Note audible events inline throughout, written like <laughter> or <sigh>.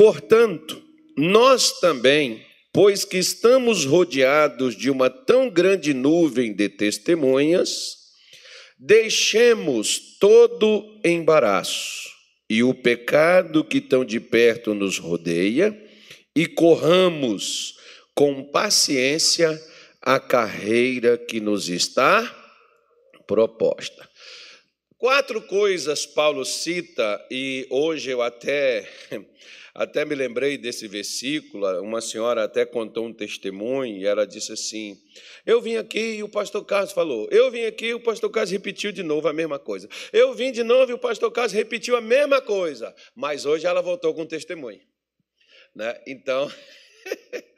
Portanto, nós também, pois que estamos rodeados de uma tão grande nuvem de testemunhas, deixemos todo embaraço e o pecado que tão de perto nos rodeia e corramos com paciência a carreira que nos está proposta. Quatro coisas Paulo cita, e hoje eu até, até me lembrei desse versículo. Uma senhora até contou um testemunho e ela disse assim: Eu vim aqui e o pastor Carlos falou. Eu vim aqui e o pastor Carlos repetiu de novo a mesma coisa. Eu vim de novo e o pastor Carlos repetiu a mesma coisa. Mas hoje ela voltou com um testemunho. Né? Então. <laughs>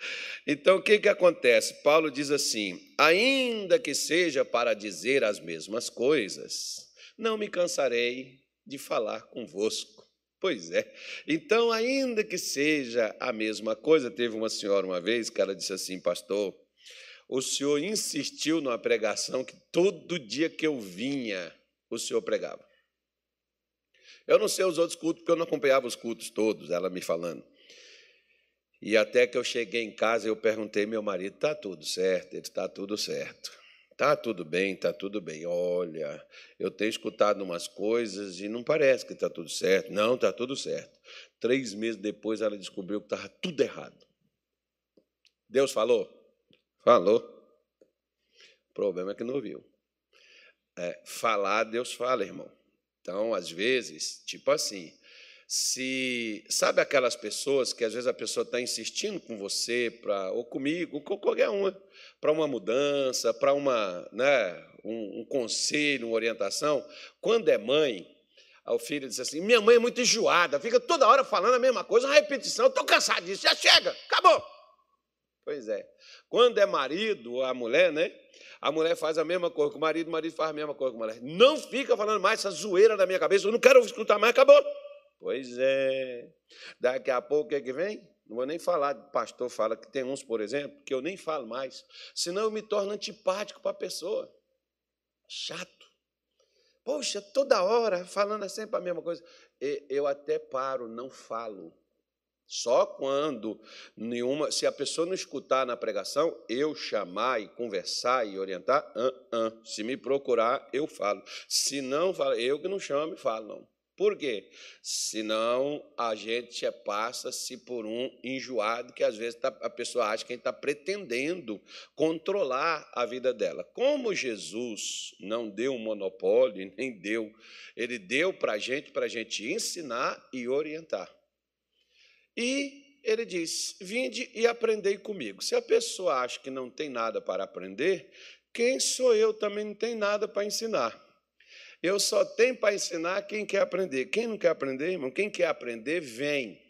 Então, o que, que acontece? Paulo diz assim: ainda que seja para dizer as mesmas coisas, não me cansarei de falar convosco. Pois é. Então, ainda que seja a mesma coisa, teve uma senhora uma vez que ela disse assim, pastor, o senhor insistiu numa pregação que todo dia que eu vinha, o senhor pregava. Eu não sei os outros cultos, porque eu não acompanhava os cultos todos, ela me falando. E até que eu cheguei em casa, eu perguntei meu marido: está tudo certo? Ele está tudo certo. Está tudo bem, está tudo bem. Olha, eu tenho escutado umas coisas e não parece que está tudo certo. Não, está tudo certo. Três meses depois ela descobriu que estava tudo errado. Deus falou? Falou. O problema é que não ouviu. É, falar, Deus fala, irmão. Então, às vezes, tipo assim, se sabe aquelas pessoas que às vezes a pessoa está insistindo com você para ou comigo, ou com qualquer uma, para uma mudança, para uma, né, um, um, conselho, uma orientação. Quando é mãe, o filho diz assim: minha mãe é muito enjoada, fica toda hora falando a mesma coisa, uma repetição. Estou cansado disso, já chega, acabou. Pois é. Quando é marido, a mulher, né? A mulher faz a mesma coisa com o marido, o marido faz a mesma coisa com a mulher. Não fica falando mais essa zoeira na minha cabeça, eu não quero escutar mais, acabou. Pois é. Daqui a pouco o que, é que vem? Não vou nem falar, o pastor fala que tem uns, por exemplo, que eu nem falo mais, senão eu me torno antipático para a pessoa. Chato. Poxa, toda hora falando sempre a mesma coisa. Eu até paro, não falo. Só quando nenhuma, se a pessoa não escutar na pregação, eu chamar e conversar e orientar, uh, uh. se me procurar, eu falo. Se não, eu que não chamo e falo, não. Por quê? Senão a gente passa-se por um enjoado que às vezes tá, a pessoa acha que está pretendendo controlar a vida dela. Como Jesus não deu um monopólio, <laughs> nem deu, ele deu para a gente, para a gente ensinar e orientar. E ele diz: Vinde e aprendei comigo. Se a pessoa acha que não tem nada para aprender, quem sou eu também não tem nada para ensinar. Eu só tenho para ensinar quem quer aprender. Quem não quer aprender, irmão? Quem quer aprender, vem.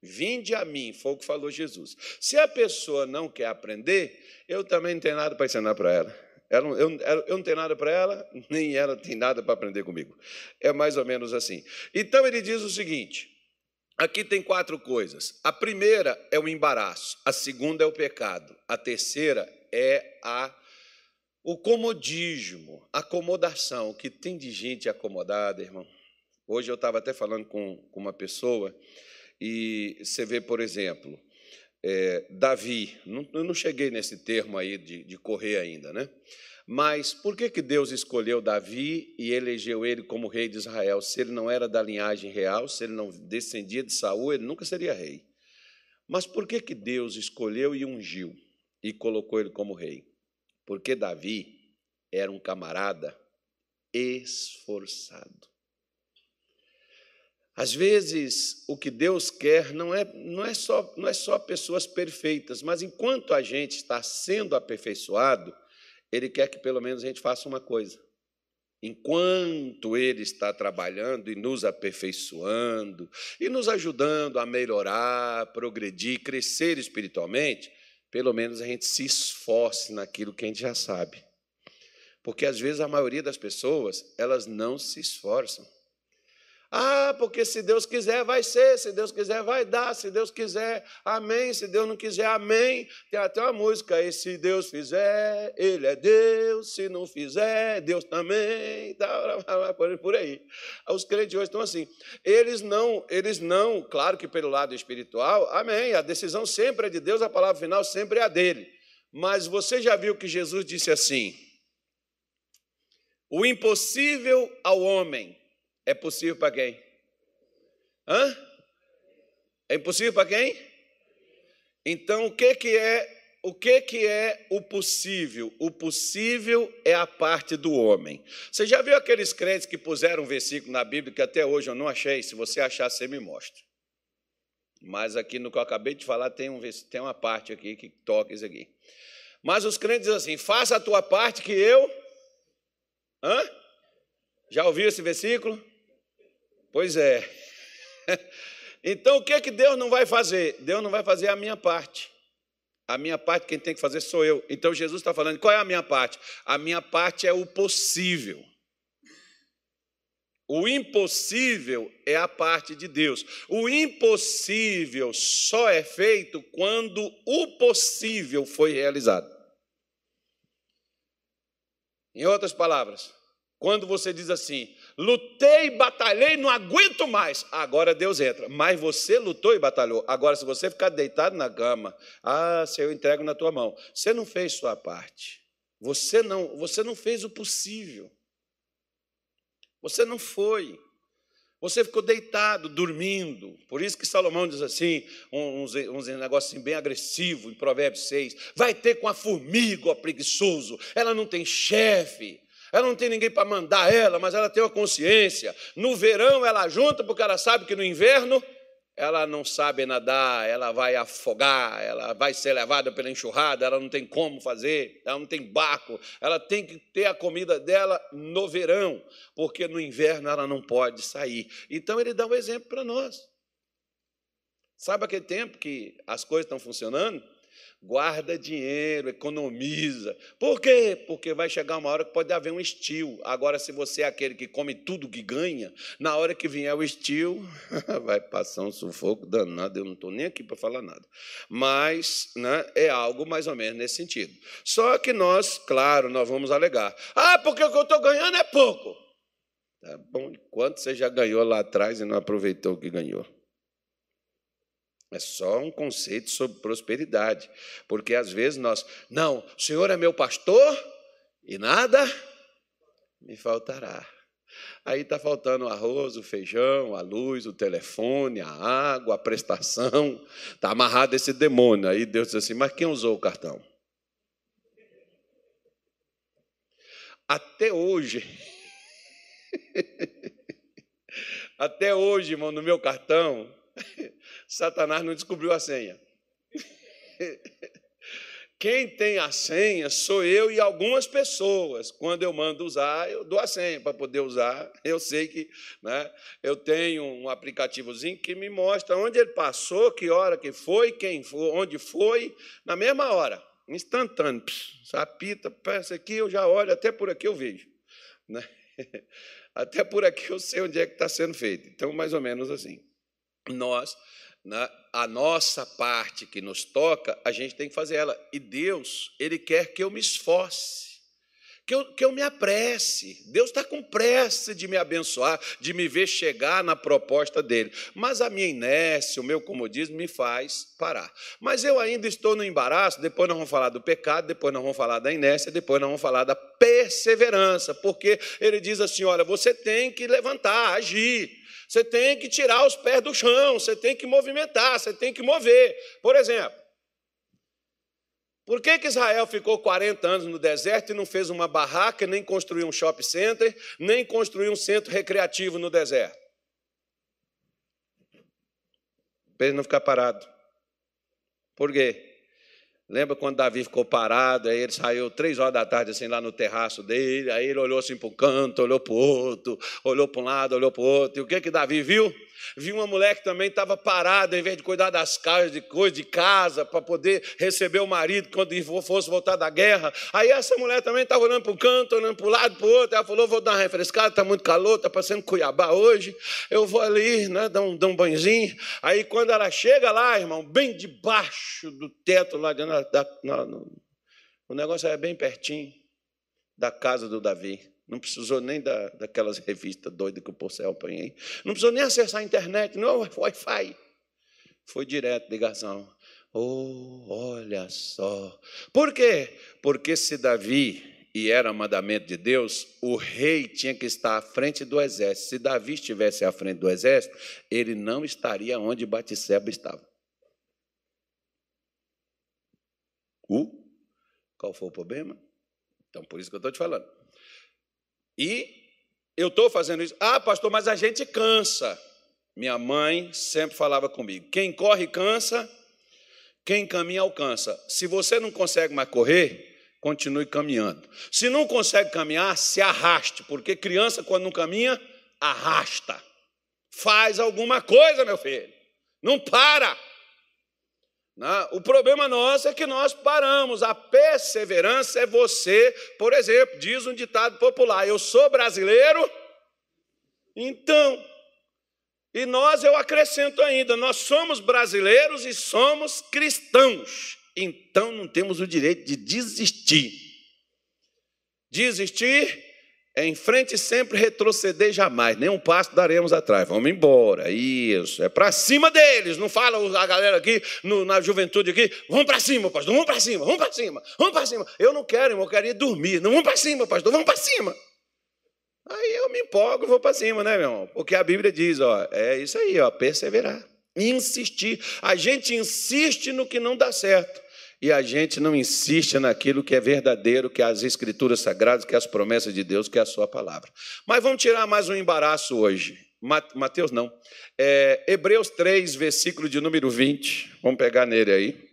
Vinde a mim, foi o que falou Jesus. Se a pessoa não quer aprender, eu também não tenho nada para ensinar para ela. ela eu, eu, não tenho nada para ela, nem ela tem nada para aprender comigo. É mais ou menos assim. Então ele diz o seguinte: aqui tem quatro coisas. A primeira é o embaraço, a segunda é o pecado, a terceira é a o comodismo, acomodação, que tem de gente acomodada, irmão. Hoje eu estava até falando com, com uma pessoa e você vê, por exemplo, é, Davi, não, eu não cheguei nesse termo aí de, de correr ainda, né? Mas por que, que Deus escolheu Davi e elegeu ele como rei de Israel? Se ele não era da linhagem real, se ele não descendia de Saul, ele nunca seria rei. Mas por que, que Deus escolheu e ungiu e colocou ele como rei? Porque Davi era um camarada esforçado. Às vezes, o que Deus quer não é, não, é só, não é só pessoas perfeitas, mas enquanto a gente está sendo aperfeiçoado, Ele quer que pelo menos a gente faça uma coisa. Enquanto Ele está trabalhando e nos aperfeiçoando, e nos ajudando a melhorar, progredir, crescer espiritualmente, pelo menos a gente se esforce naquilo que a gente já sabe. Porque às vezes a maioria das pessoas, elas não se esforçam. Ah, porque se Deus quiser, vai ser, se Deus quiser, vai dar, se Deus quiser, amém, se Deus não quiser, amém. Tem até uma música aí, se Deus fizer, Ele é Deus, se não fizer, Deus também, <laughs> por aí. Os crentes hoje estão assim. Eles não, eles não, claro que pelo lado espiritual, amém, a decisão sempre é de Deus, a palavra final sempre é a dele. Mas você já viu que Jesus disse assim: o impossível ao homem é possível para quem? Hã? É impossível para quem? Então, o que, que é o que, que é o possível? O possível é a parte do homem. Você já viu aqueles crentes que puseram um versículo na Bíblia que até hoje eu não achei? Se você achar, você me mostra. Mas aqui no que eu acabei de falar tem, um, tem uma parte aqui que toca isso aqui. Mas os crentes dizem assim: faça a tua parte que eu. Hã? Já ouviu esse versículo? Pois é. <laughs> Então o que é que Deus não vai fazer? Deus não vai fazer a minha parte. A minha parte, quem tem que fazer sou eu. Então Jesus está falando: qual é a minha parte? A minha parte é o possível. O impossível é a parte de Deus. O impossível só é feito quando o possível foi realizado. Em outras palavras, quando você diz assim, lutei, batalhei, não aguento mais, agora Deus entra. Mas você lutou e batalhou. Agora, se você ficar deitado na cama, ah, se eu entrego na tua mão, você não fez sua parte. Você não, você não fez o possível. Você não foi. Você ficou deitado, dormindo. Por isso que Salomão diz assim, uns, uns negócios assim bem agressivos, em Provérbios 6. Vai ter com a formiga, ó preguiçoso. Ela não tem chefe. Ela não tem ninguém para mandar ela, mas ela tem uma consciência. No verão ela junta, porque ela sabe que no inverno ela não sabe nadar, ela vai afogar, ela vai ser levada pela enxurrada, ela não tem como fazer, ela não tem barco, ela tem que ter a comida dela no verão, porque no inverno ela não pode sair. Então ele dá um exemplo para nós. Sabe aquele tempo que as coisas estão funcionando? Guarda dinheiro, economiza. Por quê? Porque vai chegar uma hora que pode haver um estilo. Agora, se você é aquele que come tudo que ganha, na hora que vier o estilo, <laughs> vai passar um sufoco danado. Eu não estou nem aqui para falar nada. Mas né, é algo mais ou menos nesse sentido. Só que nós, claro, nós vamos alegar. Ah, porque o que eu estou ganhando é pouco. Tá bom, quanto você já ganhou lá atrás e não aproveitou o que ganhou? É só um conceito sobre prosperidade, porque às vezes nós, não, o Senhor é meu pastor e nada me faltará. Aí está faltando o arroz, o feijão, a luz, o telefone, a água, a prestação. Está amarrado esse demônio. Aí Deus diz assim: Mas quem usou o cartão? Até hoje, <laughs> até hoje, irmão, no meu cartão, Satanás não descobriu a senha. <laughs> Quem tem a senha sou eu e algumas pessoas. Quando eu mando usar, eu dou a senha para poder usar. <laughs> Eu sei que né, eu tenho um aplicativozinho que me mostra onde ele passou, que hora que foi, quem foi, onde foi, na mesma hora, instantâneo. Pss, apita, peça aqui, eu já olho, até por aqui eu vejo. Né? <laughs> Até por aqui eu sei onde é que está sendo feito. Então, mais ou menos assim nós, a nossa parte que nos toca, a gente tem que fazer ela. E Deus, Ele quer que eu me esforce, que eu, que eu me apresse. Deus está com pressa de me abençoar, de me ver chegar na proposta dele. Mas a minha inércia, o meu comodismo me faz parar. Mas eu ainda estou no embaraço, depois nós vamos falar do pecado, depois nós vamos falar da inércia, depois nós vamos falar da perseverança, porque ele diz assim: olha, você tem que levantar, agir. Você tem que tirar os pés do chão, você tem que movimentar, você tem que mover. Por exemplo, por que, que Israel ficou 40 anos no deserto e não fez uma barraca, nem construiu um shopping center, nem construiu um centro recreativo no deserto? Para ele não ficar parado. Por quê? Lembra quando Davi ficou parado, aí ele saiu três horas da tarde, assim, lá no terraço dele, aí ele olhou assim para um canto, olhou para o outro, olhou para um lado, olhou para o outro, e o que que Davi viu? Vi uma mulher que também estava parada, em vez de cuidar das casas, de coisa de casa, para poder receber o marido quando fosse voltar da guerra. Aí essa mulher também estava olhando para o canto, olhando para o lado, para o outro. Ela falou: Vou dar uma refrescada, está muito calor, está passando Cuiabá hoje. Eu vou ali, né, dar, um, dar um banhozinho. Aí quando ela chega lá, irmão, bem debaixo do teto, lá dentro da, no, o negócio é bem pertinho da casa do Davi. Não precisou nem da, daquelas revistas doidas que o Porcel põe. Não precisou nem acessar a internet, não, Wi-Fi. Foi direto, ligação. Oh, olha só. Por quê? Porque se Davi, e era mandamento de Deus, o rei tinha que estar à frente do exército. Se Davi estivesse à frente do exército, ele não estaria onde Batisseba estava. Uh, qual foi o problema? Então, por isso que eu estou te falando. E eu estou fazendo isso. Ah, pastor, mas a gente cansa. Minha mãe sempre falava comigo: quem corre cansa, quem caminha alcança. Se você não consegue mais correr, continue caminhando. Se não consegue caminhar, se arraste, porque criança, quando não caminha, arrasta. Faz alguma coisa, meu filho. Não para. Né? O problema nosso é que nós paramos. A perseverança é você, por exemplo, diz um ditado popular: eu sou brasileiro, então. E nós, eu acrescento ainda, nós somos brasileiros e somos cristãos. Então não temos o direito de desistir. Desistir é em frente sempre, retroceder jamais. Nem um passo daremos atrás. Vamos embora. Isso. É para cima deles. Não fala a galera aqui, no, na juventude aqui. Vamos para cima, pastor. Vamos para cima. Vamos para cima. Vamos para cima. Eu não quero, irmão. Eu quero ir dormir. Não vamos para cima, pastor. Vamos para cima. Aí eu me empolgo e vou para cima, né, meu irmão? Porque a Bíblia diz, ó, é isso aí, ó, perseverar. Insistir. A gente insiste no que não dá certo e a gente não insiste naquilo que é verdadeiro, que é as escrituras sagradas, que é as promessas de Deus, que é a sua palavra. Mas vamos tirar mais um embaraço hoje. Mateus não. É, Hebreus 3, versículo de número 20. Vamos pegar nele aí.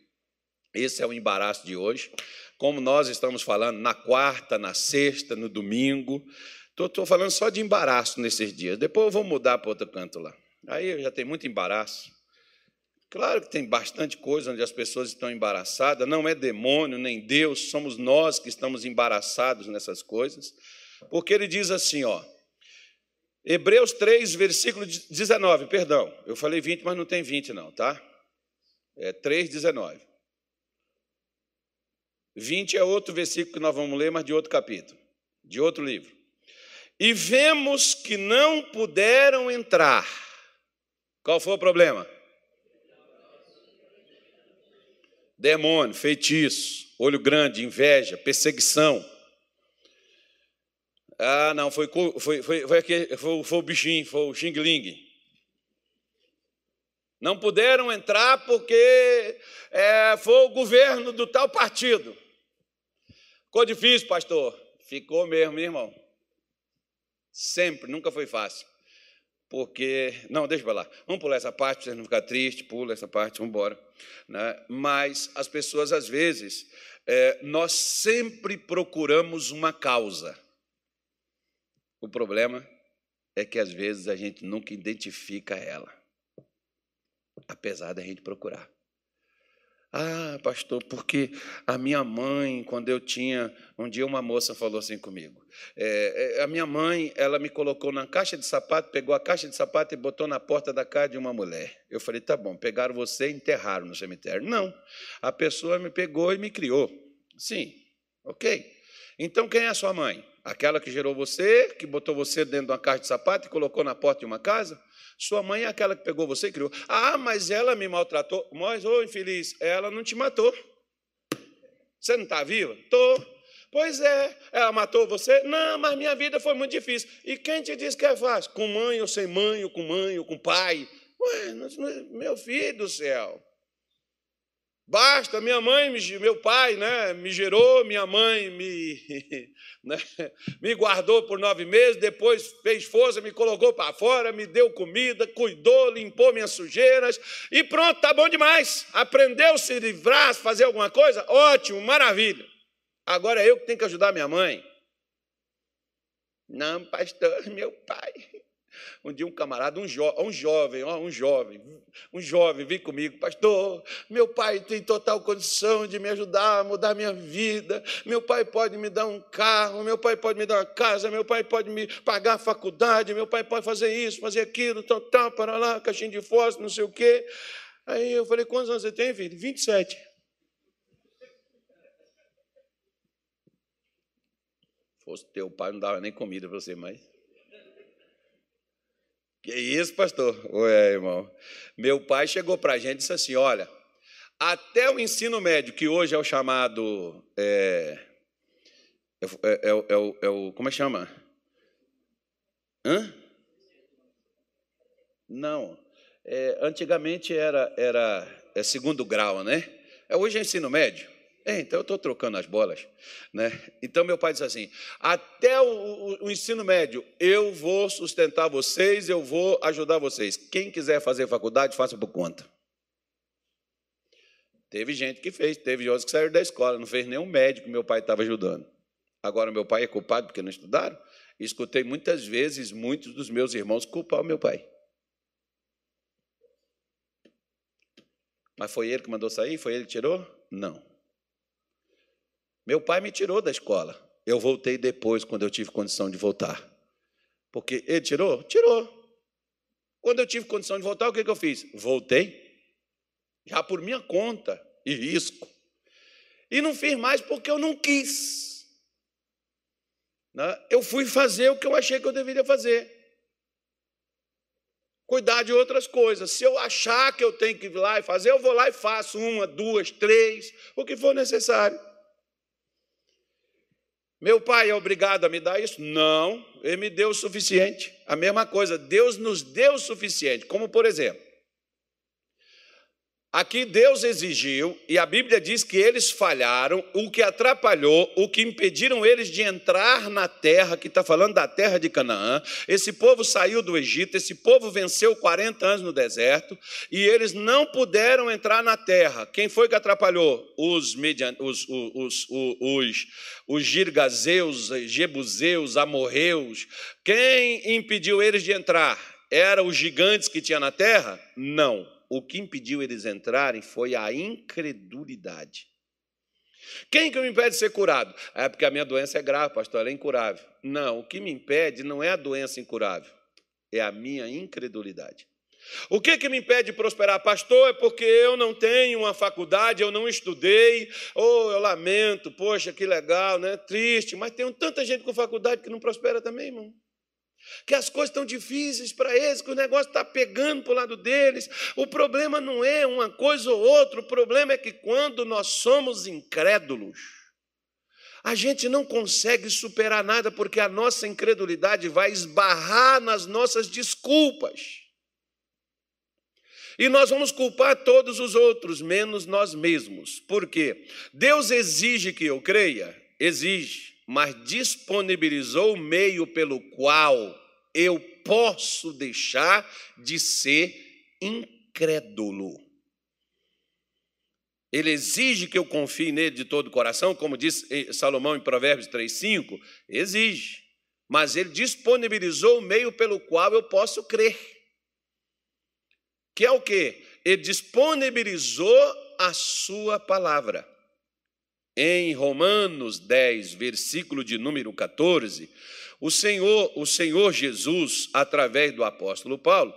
Esse é o embaraço de hoje. Como nós estamos falando na quarta, na sexta, no domingo. Estou falando só de embaraço nesses dias. Depois eu vou mudar para outro canto lá. Aí já tem muito embaraço. Claro que tem bastante coisa onde as pessoas estão embaraçadas, não é demônio nem Deus, somos nós que estamos embaraçados nessas coisas. Porque ele diz assim, ó, Hebreus 3, versículo 19, perdão, eu falei 20, mas não tem 20 não, tá? É 3, 19. 20 é outro versículo que nós vamos ler, mas de outro capítulo, de outro livro. E vemos que não puderam entrar. Qual foi o problema? Demônio, feitiço, olho grande, inveja, perseguição. Ah, não, foi, foi, foi, foi, aqui, foi, foi o bichinho, foi o Xing Ling. Não puderam entrar porque é, foi o governo do tal partido. Ficou difícil, pastor? Ficou mesmo, irmão. Sempre, nunca foi fácil porque. Não, deixa eu lá. Vamos pular essa parte para você não ficar triste, pula essa parte, vamos embora. Né? Mas as pessoas, às vezes, é, nós sempre procuramos uma causa. O problema é que, às vezes, a gente nunca identifica ela, apesar da gente procurar. Ah, pastor, porque a minha mãe, quando eu tinha. Um dia uma moça falou assim comigo. É, é, a minha mãe, ela me colocou na caixa de sapato, pegou a caixa de sapato e botou na porta da casa de uma mulher. Eu falei, tá bom, pegaram você e enterraram no cemitério. Não, a pessoa me pegou e me criou. Sim, ok. Então quem é a sua mãe? Aquela que gerou você, que botou você dentro de uma caixa de sapato e colocou na porta de uma casa? Sua mãe é aquela que pegou você e criou. Ah, mas ela me maltratou. Mas, ô infeliz, ela não te matou. Você não está viva? Estou. Pois é, ela matou você? Não, mas minha vida foi muito difícil. E quem te disse que é fácil? Com mãe ou sem mãe, ou com mãe ou com pai? Ué, meu filho do céu. Basta, minha mãe, meu pai, né, me gerou, minha mãe me, <laughs> né, me guardou por nove meses, depois fez força, me colocou para fora, me deu comida, cuidou, limpou minhas sujeiras e pronto, tá bom demais. Aprendeu a se livrar, fazer alguma coisa? Ótimo, maravilha. Agora é eu que tenho que ajudar minha mãe. Não, pastor, meu pai. Um dia um camarada, um, jo um jovem, ó, um jovem, um jovem, vem comigo, pastor, meu pai tem total condição de me ajudar a mudar minha vida, meu pai pode me dar um carro, meu pai pode me dar uma casa, meu pai pode me pagar a faculdade, meu pai pode fazer isso, fazer aquilo, tal, tal, para lá, caixinha de fósforo, não sei o quê. Aí eu falei, quantos anos você tem, filho? 27. Fosse teu pai, não dava nem comida para você, mas... Que isso, pastor? Ué, irmão. Meu pai chegou para a gente e disse assim: olha, até o ensino médio, que hoje é o chamado. É, é, é, é, o, é o. Como é que chama? Hã? Não. É, antigamente era, era é segundo grau, né? É, hoje é ensino médio. É, então eu estou trocando as bolas. Né? Então meu pai disse assim: até o, o, o, ensino médio, eu vou sustentar vocês, eu vou ajudar vocês. Quem quiser fazer faculdade, faça por conta. Teve gente que fez, teve outros que saíram da escola, não fez nenhum médico, meu pai estava ajudando. Agora meu pai é culpado porque não estudaram? Escutei muitas vezes muitos dos meus irmãos culpar o meu pai. Mas foi ele que mandou sair? Foi ele que tirou? Não. Meu pai me tirou da escola. Eu voltei depois, quando eu tive condição de voltar. Porque ele tirou? Tirou. Quando eu tive condição de voltar, o que, eu fiz? Voltei. Já por minha conta e risco. E não fiz mais porque eu não quis. Né? Eu fui fazer o que eu achei que eu deveria fazer. Cuidar de outras coisas. Se eu achar que eu tenho que ir lá e fazer, eu vou lá e faço uma, duas, três, o que for necessário. Meu pai é obrigado a me dar isso? Não, ele me deu o suficiente. A mesma coisa, Deus nos deu o suficiente. Como, por exemplo, Aqui Deus exigiu, e a Bíblia diz que eles falharam, o que atrapalhou, o que impediram eles de entrar na terra, que está falando da terra de Canaã. Esse povo saiu do Egito, esse povo venceu 40 anos no deserto, e eles não puderam entrar na terra. Quem foi que atrapalhou? Os, median, os, os, os, os, girgazeus, jebuseus, amorreus. Quem impediu eles de entrar? Eram os gigantes que tinha na terra? Não o que impediu eles entrarem foi a incredulidade. Quem que me impede de ser curado? É porque a minha doença é grave, pastor, ela é incurável. Não, o que me impede não é a doença incurável, é a minha incredulidade. O que, que me impede de prosperar, pastor? É porque eu não tenho uma faculdade, eu não estudei, ou oh, eu lamento, poxa, que legal, né? Triste, mas tem tanta gente com faculdade que não prospera também, irmão que as coisas estão difíceis para eles, que o negócio está pegando para o lado deles. O problema não é uma coisa ou outra, o problema é que quando nós somos incrédulos, a gente não consegue superar nada porque a nossa incredulidade vai esbarrar nas nossas desculpas. E nós vamos culpar todos os outros, menos nós mesmos. Por quê? Deus exige que eu creia? Exige mas disponibilizou o meio pelo qual eu posso deixar de ser incrédulo. Ele exige que eu confie nele de todo o coração, como diz Salomão em Provérbios 3,5, exige, mas ele disponibilizou o meio pelo qual eu posso crer. Que é o que? Ele disponibilizou a sua palavra. Em Romanos 10, versículo de número 14, o Senhor, o Senhor Jesus, através do apóstolo Paulo,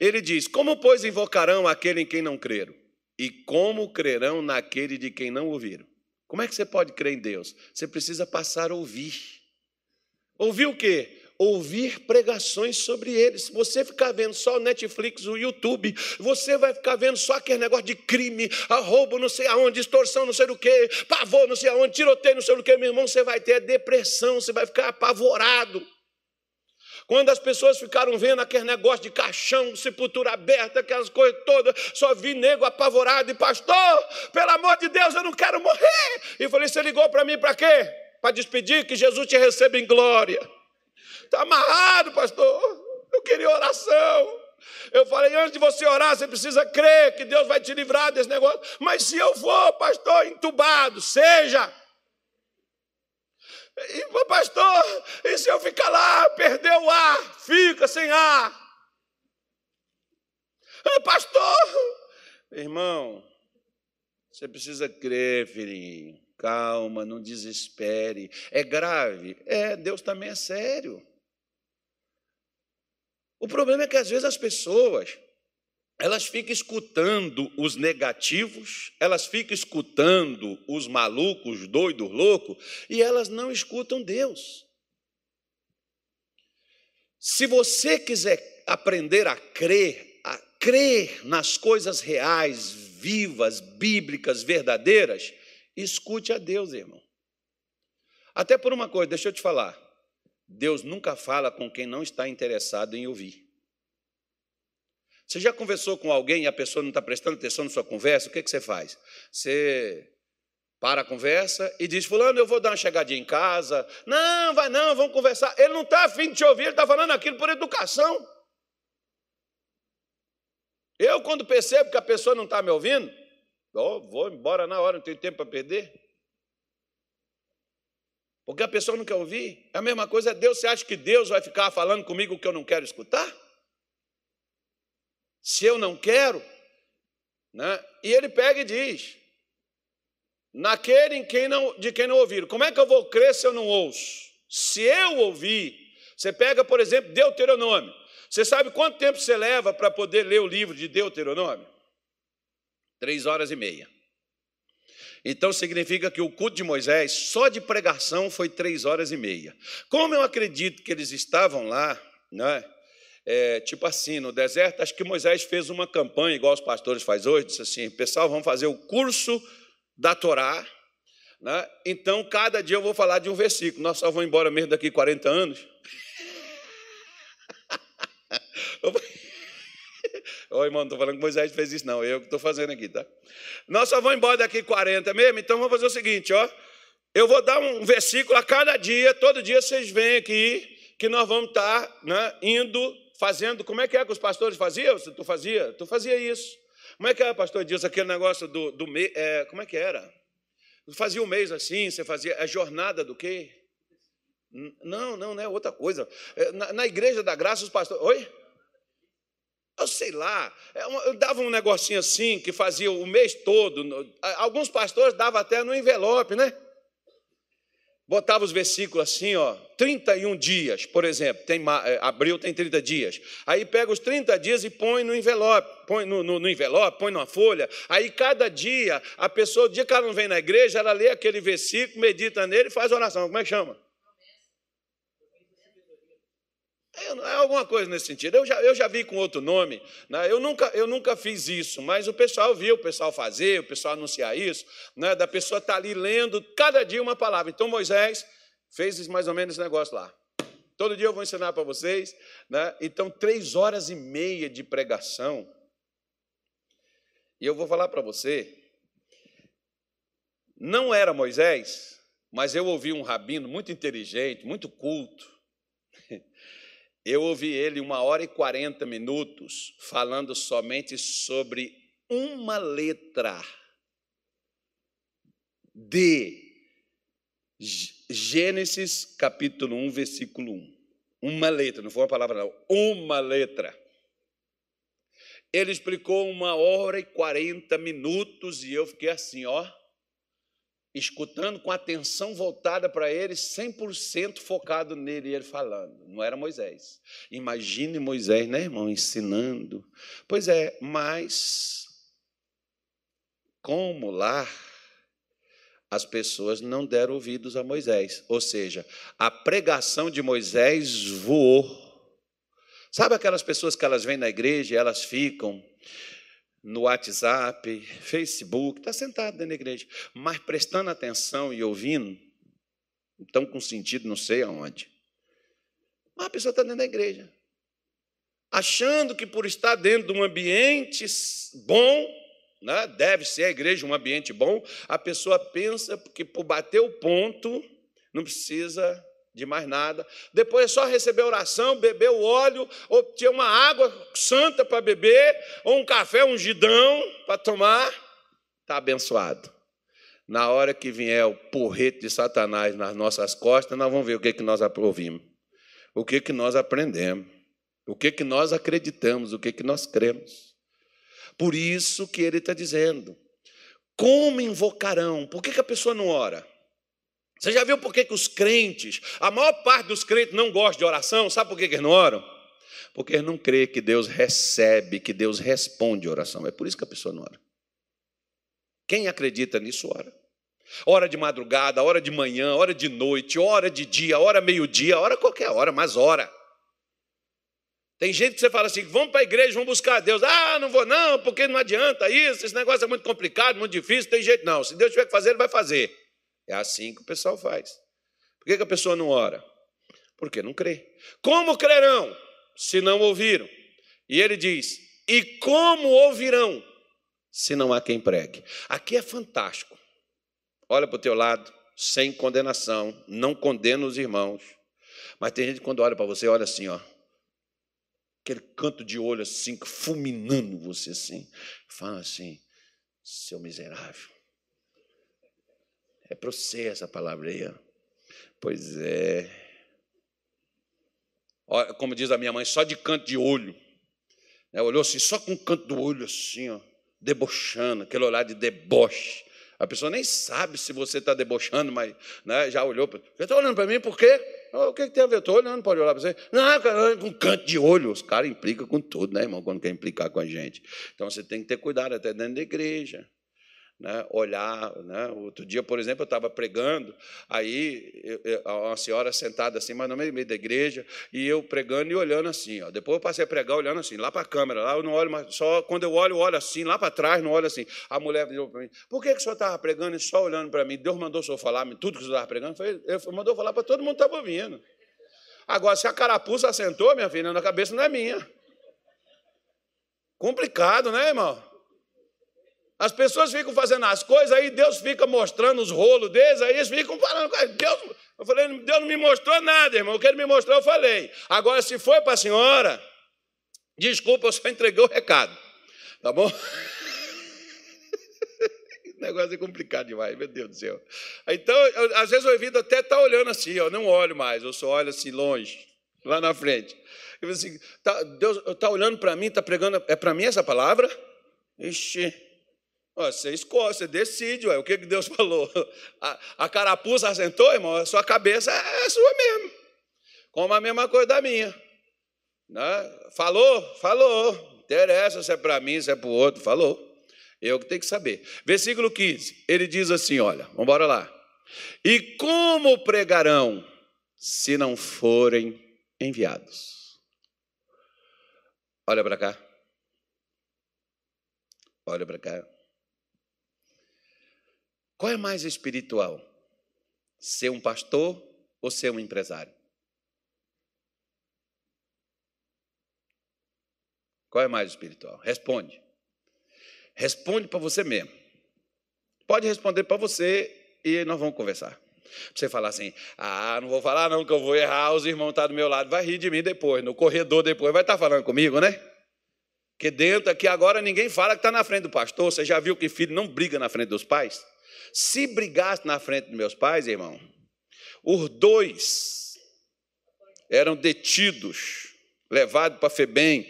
ele diz: Como, pois, invocarão aquele em quem não creram? E como crerão naquele de quem não ouviram? Como é que você pode crer em Deus? Você precisa passar a ouvir. Ouvir o quê? Ouvir pregações sobre ele. Se você ficar vendo só o Netflix, o YouTube, você vai ficar vendo só aquele negócio de crime, roubo não sei aonde, extorsão não sei do que, pavor não sei aonde, tiroteio não sei do que, meu irmão, você vai ter depressão, você vai ficar apavorado. Quando as pessoas ficaram vendo aquele negócio de caixão, sepultura aberta, aquelas coisas todas, só vi nego apavorado e pastor, pelo amor de Deus, eu não quero morrer. E falei: você ligou para mim para quê? Para despedir que Jesus te receba em glória. Está amarrado, pastor. Eu queria oração. Eu falei, antes de você orar, você precisa crer que Deus vai te livrar desse negócio. Mas se eu for, pastor, entubado, seja. E, pastor, e se eu ficar lá, perder o ar, fica sem ar? Ah, pastor, irmão, você precisa crer, filhinho. Calma, não desespere. É grave? É, Deus também é sério. O problema é que às vezes as pessoas elas ficam escutando os negativos, elas ficam escutando os malucos, doidos, loucos, e elas não escutam Deus. Se você quiser aprender a crer, a crer nas coisas reais, vivas, bíblicas, verdadeiras, escute a Deus, irmão. Até por uma coisa, deixa eu te falar. Deus nunca fala com quem não está interessado em ouvir. Você já conversou com alguém e a pessoa não está prestando atenção na sua conversa? O que, que você faz? Você para a conversa e diz: Fulano, eu vou dar uma chegadinha em casa. Não, vai não, vamos conversar. Ele não está afim de te ouvir, ele está falando aquilo por educação. Eu, quando percebo que a pessoa não está me ouvindo, oh, vou embora na hora, não tenho tempo para perder. Porque a pessoa não quer ouvir. É a mesma coisa é Deus. Você acha que Deus vai ficar falando comigo o que eu não quero escutar? Se eu não quero, né? E ele pega e diz: naquele em quem não, de quem não ouviram. Como é que eu vou crer se eu não ouço? Se eu ouvir, você pega, por exemplo, Deuteronômio. Você sabe quanto tempo você leva para poder ler o livro de Deuteronômio? Três horas e meia. Então significa que o culto de Moisés, só de pregação, foi três horas e meia. Como eu acredito que eles estavam lá, né? É, tipo assim, no deserto, acho que Moisés fez uma campanha, igual os pastores fazem hoje, disse assim: pessoal, vamos fazer o curso da Torá. Né? Então, cada dia eu vou falar de um versículo. Nós só vamos embora mesmo daqui 40 anos. <laughs> <laughs> Oi, irmão, não estou falando que Moisés fez isso, não. Eu que estou fazendo aqui, tá? Nós só vamos embora daqui 40 mesmo, então vamos fazer o seguinte, ó. Eu vou dar um versículo a cada dia, todo dia vocês vêm aqui, que nós vamos estar tá, né, indo, fazendo. Como é que é que os pastores faziam? Tu fazia? Tu fazia isso. Como é que é, pastor Dias, aquele negócio do, do mês? É, como é que era? Fazia um mês assim, você fazia. É jornada do quê? Não, não, não é outra coisa. É, na, na igreja da graça, os pastores. Oi? Eu sei lá, é eu dava um negocinho assim que fazia o mês todo. Alguns pastores davam até no envelope, né? Botava os versículos assim, ó, 31 dias, por exemplo, tem, é, abril tem 30 dias. Aí pega os 30 dias e põe no envelope, põe no, no, no, envelope, põe numa folha. Aí cada dia, a pessoa, o dia que ela não vem na igreja, ela lê aquele versículo, medita nele e faz oração. Como é que chama? É, alguma coisa nesse sentido. Eu já, eu já vi com outro nome. Né? Eu, nunca, eu nunca fiz isso, mas o pessoal viu o pessoal fazer, o pessoal anunciar isso, né? da pessoa estar tá ali lendo cada dia uma palavra. Então Moisés fez mais ou menos esse negócio lá. Todo dia eu vou ensinar para vocês. Né? Então, três horas e meia de pregação. E eu vou falar para você. Não era Moisés, mas eu ouvi um rabino muito inteligente, muito culto. <laughs> Eu ouvi ele uma hora e quarenta minutos falando somente sobre uma letra de Gênesis capítulo 1, versículo 1. Uma letra, não foi uma palavra, não, uma letra. Ele explicou uma hora e quarenta minutos e eu fiquei assim, ó escutando com atenção voltada para ele, 100% focado nele e ele falando. Não era Moisés. Imagine Moisés, né, irmão, ensinando. Pois é, mas como lá as pessoas não deram ouvidos a Moisés, ou seja, a pregação de Moisés voou. Sabe aquelas pessoas que elas vêm na igreja e elas ficam no WhatsApp, Facebook, está sentado dentro da igreja, mas prestando atenção e ouvindo, estão com sentido não sei aonde. Mas a pessoa está dentro da igreja. Achando que por estar dentro de um ambiente bom, né, deve ser a igreja um ambiente bom, a pessoa pensa que por bater o ponto não precisa de mais nada. Depois é só receber oração, beber o óleo, ou ter uma água santa para beber, ou um café ungidão para tomar, está abençoado. Na hora que vier o porrete de Satanás nas nossas costas, nós vamos ver o que, que nós ouvimos, o que, que nós aprendemos, o que, que nós acreditamos, o que, que nós cremos. Por isso que ele está dizendo: como invocarão? Por que, que a pessoa não ora? Você já viu por que, que os crentes, a maior parte dos crentes não gosta de oração? Sabe por que, que eles não oram? Porque eles não crê que Deus recebe, que Deus responde oração. É por isso que a pessoa não ora. Quem acredita nisso, ora. Hora de madrugada, hora de manhã, hora de noite, hora de dia, hora meio-dia, hora qualquer hora, mas ora. Tem gente que você fala assim: vamos para a igreja, vamos buscar Deus. Ah, não vou, não, porque não adianta isso, esse negócio é muito complicado, muito difícil, tem jeito não. Se Deus tiver que fazer, Ele vai fazer. É assim que o pessoal faz. Por que, a pessoa não ora? Porque não crê. Como crerão se não ouviram? E ele diz: e como ouvirão se não há quem pregue? Aqui é fantástico. Olha para o teu lado, sem condenação, não condena os irmãos. Mas tem gente que quando olha para você, olha assim, ó. Aquele canto de olho assim, fulminando você assim. Fala assim, seu miserável. É para você essa palavra aí. Ó. Pois é. Olha, como diz a minha mãe, só de canto de olho. É, olhou assim, só com o canto do olho assim, ó, debochando, aquele olhar de deboche. A pessoa nem sabe se você está debochando, mas né, já olhou. Você está olhando para mim por quê? O que, que tem a ver? Estou olhando, pode olhar para você. Não, cara, com canto de olho. Os caras implicam com tudo, né, irmão, quando quer implicar com a gente. Então você tem que ter cuidado até dentro da igreja né, olhar. Né? Outro dia, por exemplo, eu estava pregando, aí eu, uma senhora sentada assim, mas no meio, da igreja, e eu pregando e olhando assim. Ó. Depois eu passei a pregar olhando assim, lá para a câmera, lá eu não olho mais, só quando eu olho, eu olho assim, lá para trás, não olho assim. A mulher falou para mim, por que, que o senhor estava pregando e só olhando para mim? Deus mandou o senhor falar tudo que o senhor estava pregando? Foi, ele mandou falar para todo mundo que estava ouvindo. Agora, se a carapuça assentou, minha filha, na cabeça não é minha. Complicado, né, irmão? As pessoas ficam fazendo as coisas, aí Deus fica mostrando os rolos deles, aí eles ficam falando, Deus, eu falei, Deus não me mostrou nada, irmão, o que ele me mostrou eu falei. Agora, se foi para a senhora, desculpa, eu só entreguei o recado, tá bom? <laughs> o negócio é complicado demais, meu Deus do céu. Então, eu, às vezes o ouvido até está olhando assim, eu não olho mais, eu só olho assim longe, lá na frente. Eu assim, tá, Deus está olhando para mim, está pregando, é para mim essa palavra? Ixi, você escolhe, você decide, ué, o que Deus <laughs> falou. A, a carapuça assentou, irmão, a sua cabeça é sua mesmo. Como a mesma coisa da minha. Né? Falou? Falou. Interessa se é para mim, se é para o outro. Falou. Eu que tenho que saber. Versículo 15, ele diz assim: olha, vamos embora lá. E como pregarão se não forem enviados? Olha para cá. Olha para cá. Qual é mais espiritual? Ser um pastor ou ser um empresário? Qual é mais espiritual? Responde. Responde para você mesmo. Pode responder para você e nós vamos conversar. Você falar assim, ah, não vou falar não, que eu vou errar, os irmãos estão tá do meu lado, vai rir de mim depois, no corredor depois, vai estar tá falando comigo, né? Que dentro aqui agora ninguém fala que está na frente do pastor. Você já viu que filho não briga na frente dos pais? Se brigasse na frente dos meus pais, irmão, os dois eram detidos, levados para Febem.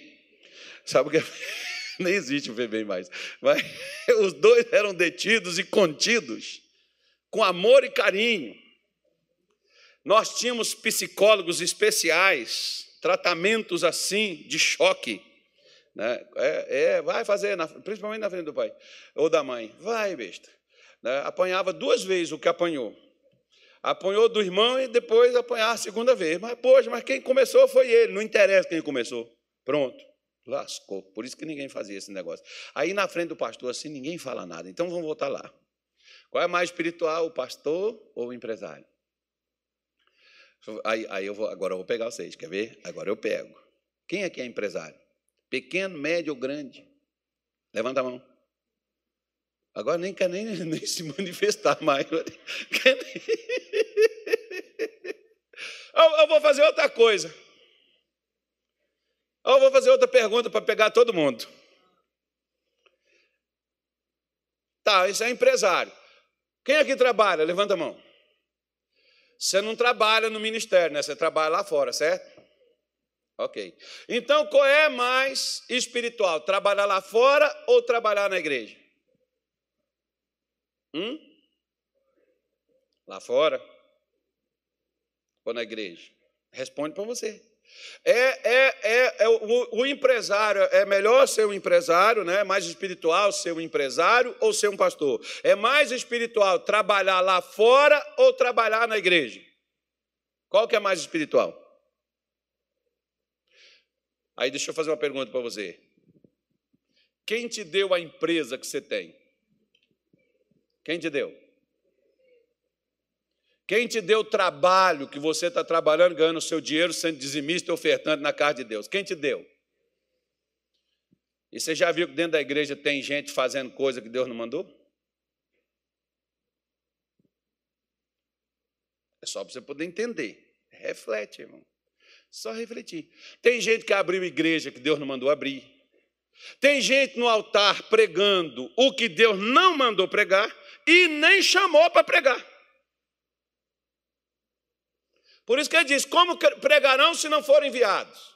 Sabe o que? <laughs> Nem existe o Febem mais. Mas <laughs> os dois eram detidos e contidos, com amor e carinho. Nós tínhamos psicólogos especiais, tratamentos assim de choque. Né? É, é, vai fazer, na, principalmente na frente do pai ou da mãe. Vai, besta né, apanhava duas vezes o que apanhou. Apanhou do irmão e depois apanhar a segunda vez. Mas, poxa, mas quem começou foi ele, não interessa quem começou. Pronto, lascou. Por isso que ninguém fazia esse negócio. Aí na frente do pastor, assim, ninguém fala nada. Então vamos voltar lá. Qual é mais espiritual, o pastor ou o empresário? Aí, aí eu vou, agora eu vou pegar vocês, quer ver? Agora eu pego. Quem aqui é empresário? Pequeno, médio ou grande? Levanta a mão. Agora nem quer nem, <laughs> nem se manifestar mais. <laughs> Eu, eu vou fazer outra coisa. Eu vou fazer outra pergunta para pegar todo mundo. Tá, isso é empresário. Quem aqui trabalha? Levanta a mão. Você não trabalha no ministério, né? Você trabalha lá fora, certo? Ok. Então, qual é mais espiritual? Trabalhar lá fora ou trabalhar na igreja? Hum? Lá fora ou na igreja? Responde para você. É, é, é, é o, o, empresário é melhor ser um empresário, né? Mais espiritual ser um empresário ou ser um pastor? É mais espiritual trabalhar lá fora ou trabalhar na igreja? Qual que é mais espiritual? Aí deixa eu fazer uma pergunta para você. Quem te deu a empresa que você tem? Quem te deu? Quem te deu o trabalho que você está trabalhando, ganhando o seu dinheiro, sendo dizimista ofertando na casa de Deus? Quem te deu? E você já viu que dentro da igreja tem gente fazendo coisa que Deus não mandou? É só para você poder entender. Reflete, irmão. Só refletir. Tem gente que abriu igreja que Deus não mandou abrir. Tem gente no altar pregando o que Deus não mandou pregar e nem chamou para pregar. Por isso que ele diz: como pregarão se não forem enviados?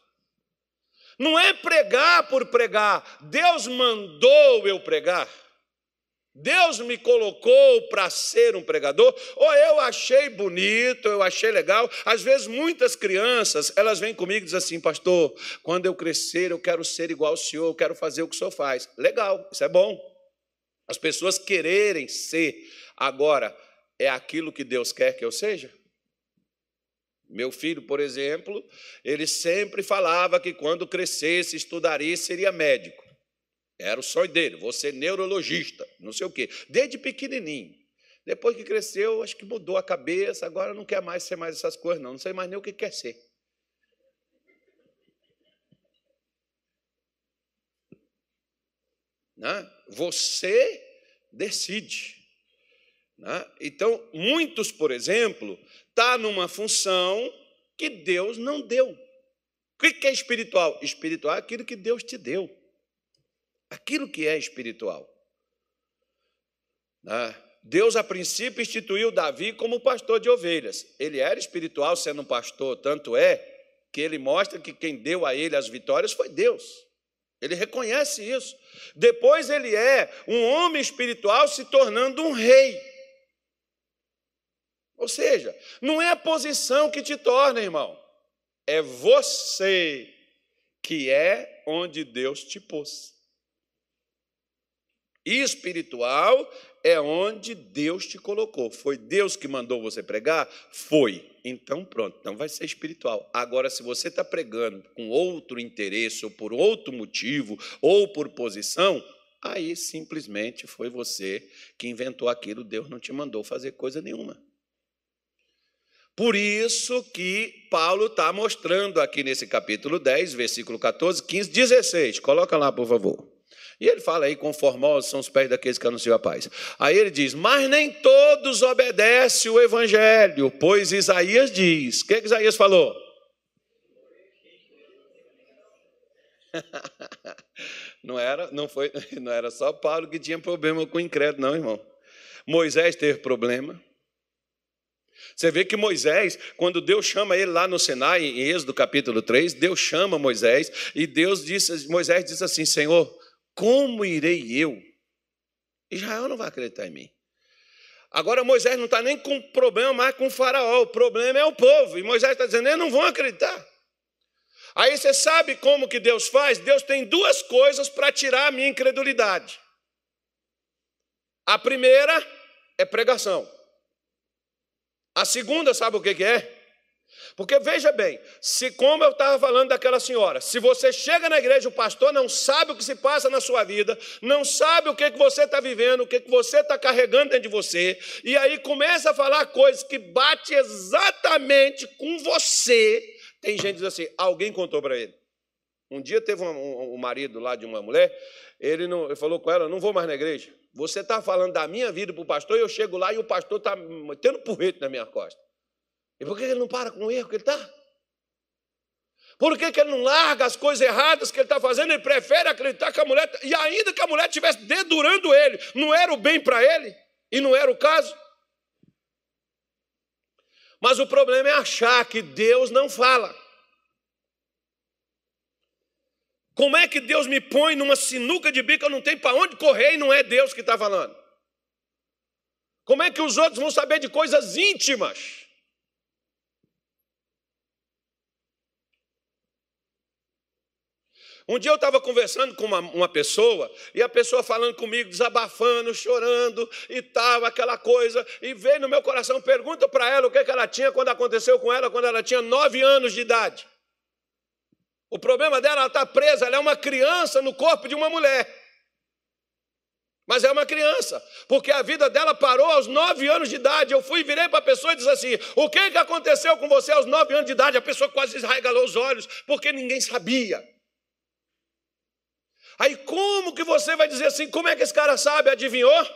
Não é pregar por pregar, Deus mandou eu pregar. Deus me colocou para ser um pregador, ou eu achei bonito, eu achei legal. Às vezes, muitas crianças, elas vêm comigo e dizem assim, pastor, quando eu crescer, eu quero ser igual ao senhor, eu quero fazer o que o senhor faz. Legal, isso é bom. As pessoas quererem ser. Agora, é aquilo que Deus quer que eu seja? Meu filho, por exemplo, ele sempre falava que quando crescesse, estudaria e seria médico. Era o sonho dele, vou ser neurologista, não sei o quê, desde pequenininho. Depois que cresceu, acho que mudou a cabeça, agora não quer mais ser mais essas coisas, não, não sei mais nem o que quer ser. Né? Você decide. Né? Então, muitos, por exemplo, está numa função que Deus não deu. O que é espiritual? Espiritual é aquilo que Deus te deu. Aquilo que é espiritual. Né? Deus, a princípio, instituiu Davi como pastor de ovelhas. Ele era espiritual sendo um pastor, tanto é que ele mostra que quem deu a ele as vitórias foi Deus. Ele reconhece isso. Depois ele é um homem espiritual se tornando um rei. Ou seja, não é a posição que te torna, irmão, é você que é onde Deus te pôs. E espiritual é onde Deus te colocou. Foi Deus que mandou você pregar? Foi. Então pronto, então vai ser espiritual. Agora, se você está pregando com outro interesse, ou por outro motivo, ou por posição, aí simplesmente foi você que inventou aquilo, Deus não te mandou fazer coisa nenhuma. Por isso que Paulo está mostrando aqui nesse capítulo 10, versículo 14, 15, 16. Coloca lá, por favor. E ele fala aí, conformosos são os pés daqueles que anunciam a paz. Aí ele diz, mas nem todos obedecem o evangelho, pois Isaías diz. O que, que Isaías falou? <laughs> Não era, não foi, <laughs> não era só Paulo que tinha problema com o incrédulo, não, irmão. Moisés teve problema. Você vê que Moisés, quando Deus chama ele lá no Sinai, em Êxodo capítulo 3, Deus chama Moisés e Deus disse, Moisés disse assim: Senhor, como irei eu? Israel não vai acreditar em mim. Agora Moisés não está nem com problema mais com o faraó, o problema é o povo. E Moisés está dizendo, eles não vão acreditar. Aí você sabe como que Deus faz? Deus tem duas coisas para tirar a minha incredulidade. A primeira é pregação. A segunda, sabe o que é? Porque veja bem, se como eu estava falando daquela senhora, se você chega na igreja, o pastor não sabe o que se passa na sua vida, não sabe o que, que você está vivendo, o que, que você está carregando dentro de você, e aí começa a falar coisas que bate exatamente com você. Tem gente que diz assim, alguém contou para ele. Um dia teve um, um, um, marido lá de uma mulher, ele, não, ele falou com ela, não vou mais na igreja. Você está falando da minha vida para o pastor, e eu chego lá e o pastor está metendo porrete na minha costa. E por que ele não para com o erro que ele está? Por que, que ele não larga as coisas erradas que ele está fazendo? Ele prefere acreditar que a mulher, e ainda que a mulher estivesse dedurando ele, não era o bem para ele, e não era o caso. Mas o problema é achar que Deus não fala. Como é que Deus me põe numa sinuca de bico, eu não tenho para onde correr e não é Deus que está falando? Como é que os outros vão saber de coisas íntimas? Um dia eu estava conversando com uma, uma, pessoa, e a pessoa falando comigo, desabafando, chorando, e estava aquela coisa, e veio no meu coração, pergunta para ela o que, que ela tinha quando aconteceu com ela, quando ela tinha nove anos de idade. O problema dela, ela está presa, ela é uma criança no corpo de uma mulher. Mas é uma criança, porque a vida dela parou aos nove anos de idade. Eu fui, virei para a pessoa e disse assim: O que, que aconteceu com você aos nove anos de idade? A pessoa quase esregalou os olhos, porque ninguém sabia. Aí como que você vai dizer assim? Como é que esse cara sabe? Adivinhou?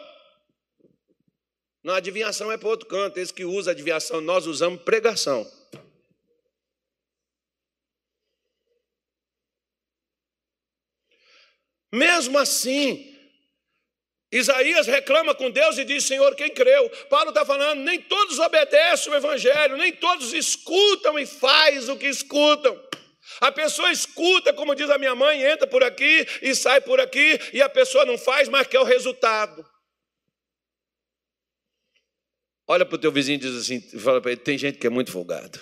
Não, adivinhação é para outro canto. Esse que usa adivinhação, nós usamos pregação. Mesmo assim, Isaías reclama com Deus e diz: Senhor, quem creu? Paulo está falando: nem todos obedecem o Evangelho, nem todos escutam e faz o que escutam. A pessoa escuta, como diz a minha mãe, entra por aqui e sai por aqui, e a pessoa não faz, mas quer o resultado. Olha para o teu vizinho e diz assim: fala para ele, tem gente que é muito folgado.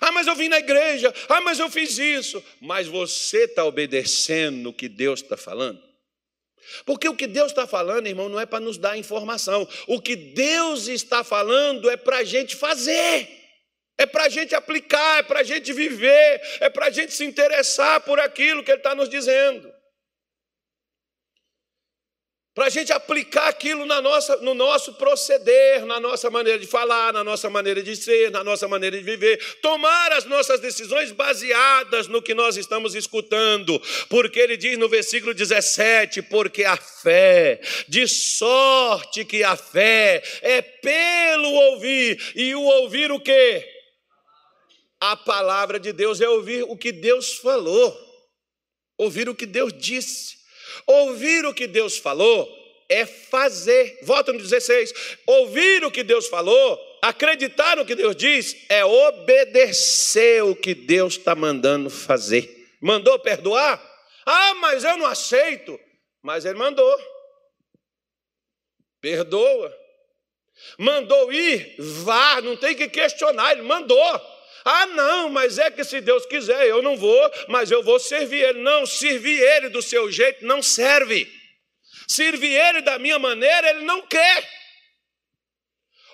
Ah, mas eu vim na igreja. Ah, mas eu fiz isso. Mas você está obedecendo o que Deus está falando? Porque o que Deus está falando, irmão, não é para nos dar informação. O que Deus está falando é para a gente fazer. É para a gente aplicar, é para a gente viver, é para a gente se interessar por aquilo que Ele está nos dizendo. Para a gente aplicar aquilo na nossa, no nosso proceder, na nossa maneira de falar, na nossa maneira de ser, na nossa maneira de viver, tomar as nossas decisões baseadas no que nós estamos escutando, porque ele diz no versículo 17: porque a fé, de sorte que a fé é pelo ouvir, e o ouvir o quê? A palavra de Deus é ouvir o que Deus falou, ouvir o que Deus disse. Ouvir o que Deus falou é fazer. Volta no 16. Ouvir o que Deus falou, acreditar no que Deus diz, é obedecer o que Deus está mandando fazer. Mandou perdoar? Ah, mas eu não aceito. Mas Ele mandou. Perdoa. Mandou ir, vá, não tem que questionar, Ele mandou. Ah, não, mas é que se Deus quiser, eu não vou, mas eu vou servir Ele. Não, servir Ele do seu jeito não serve. Servir Ele da minha maneira, Ele não quer.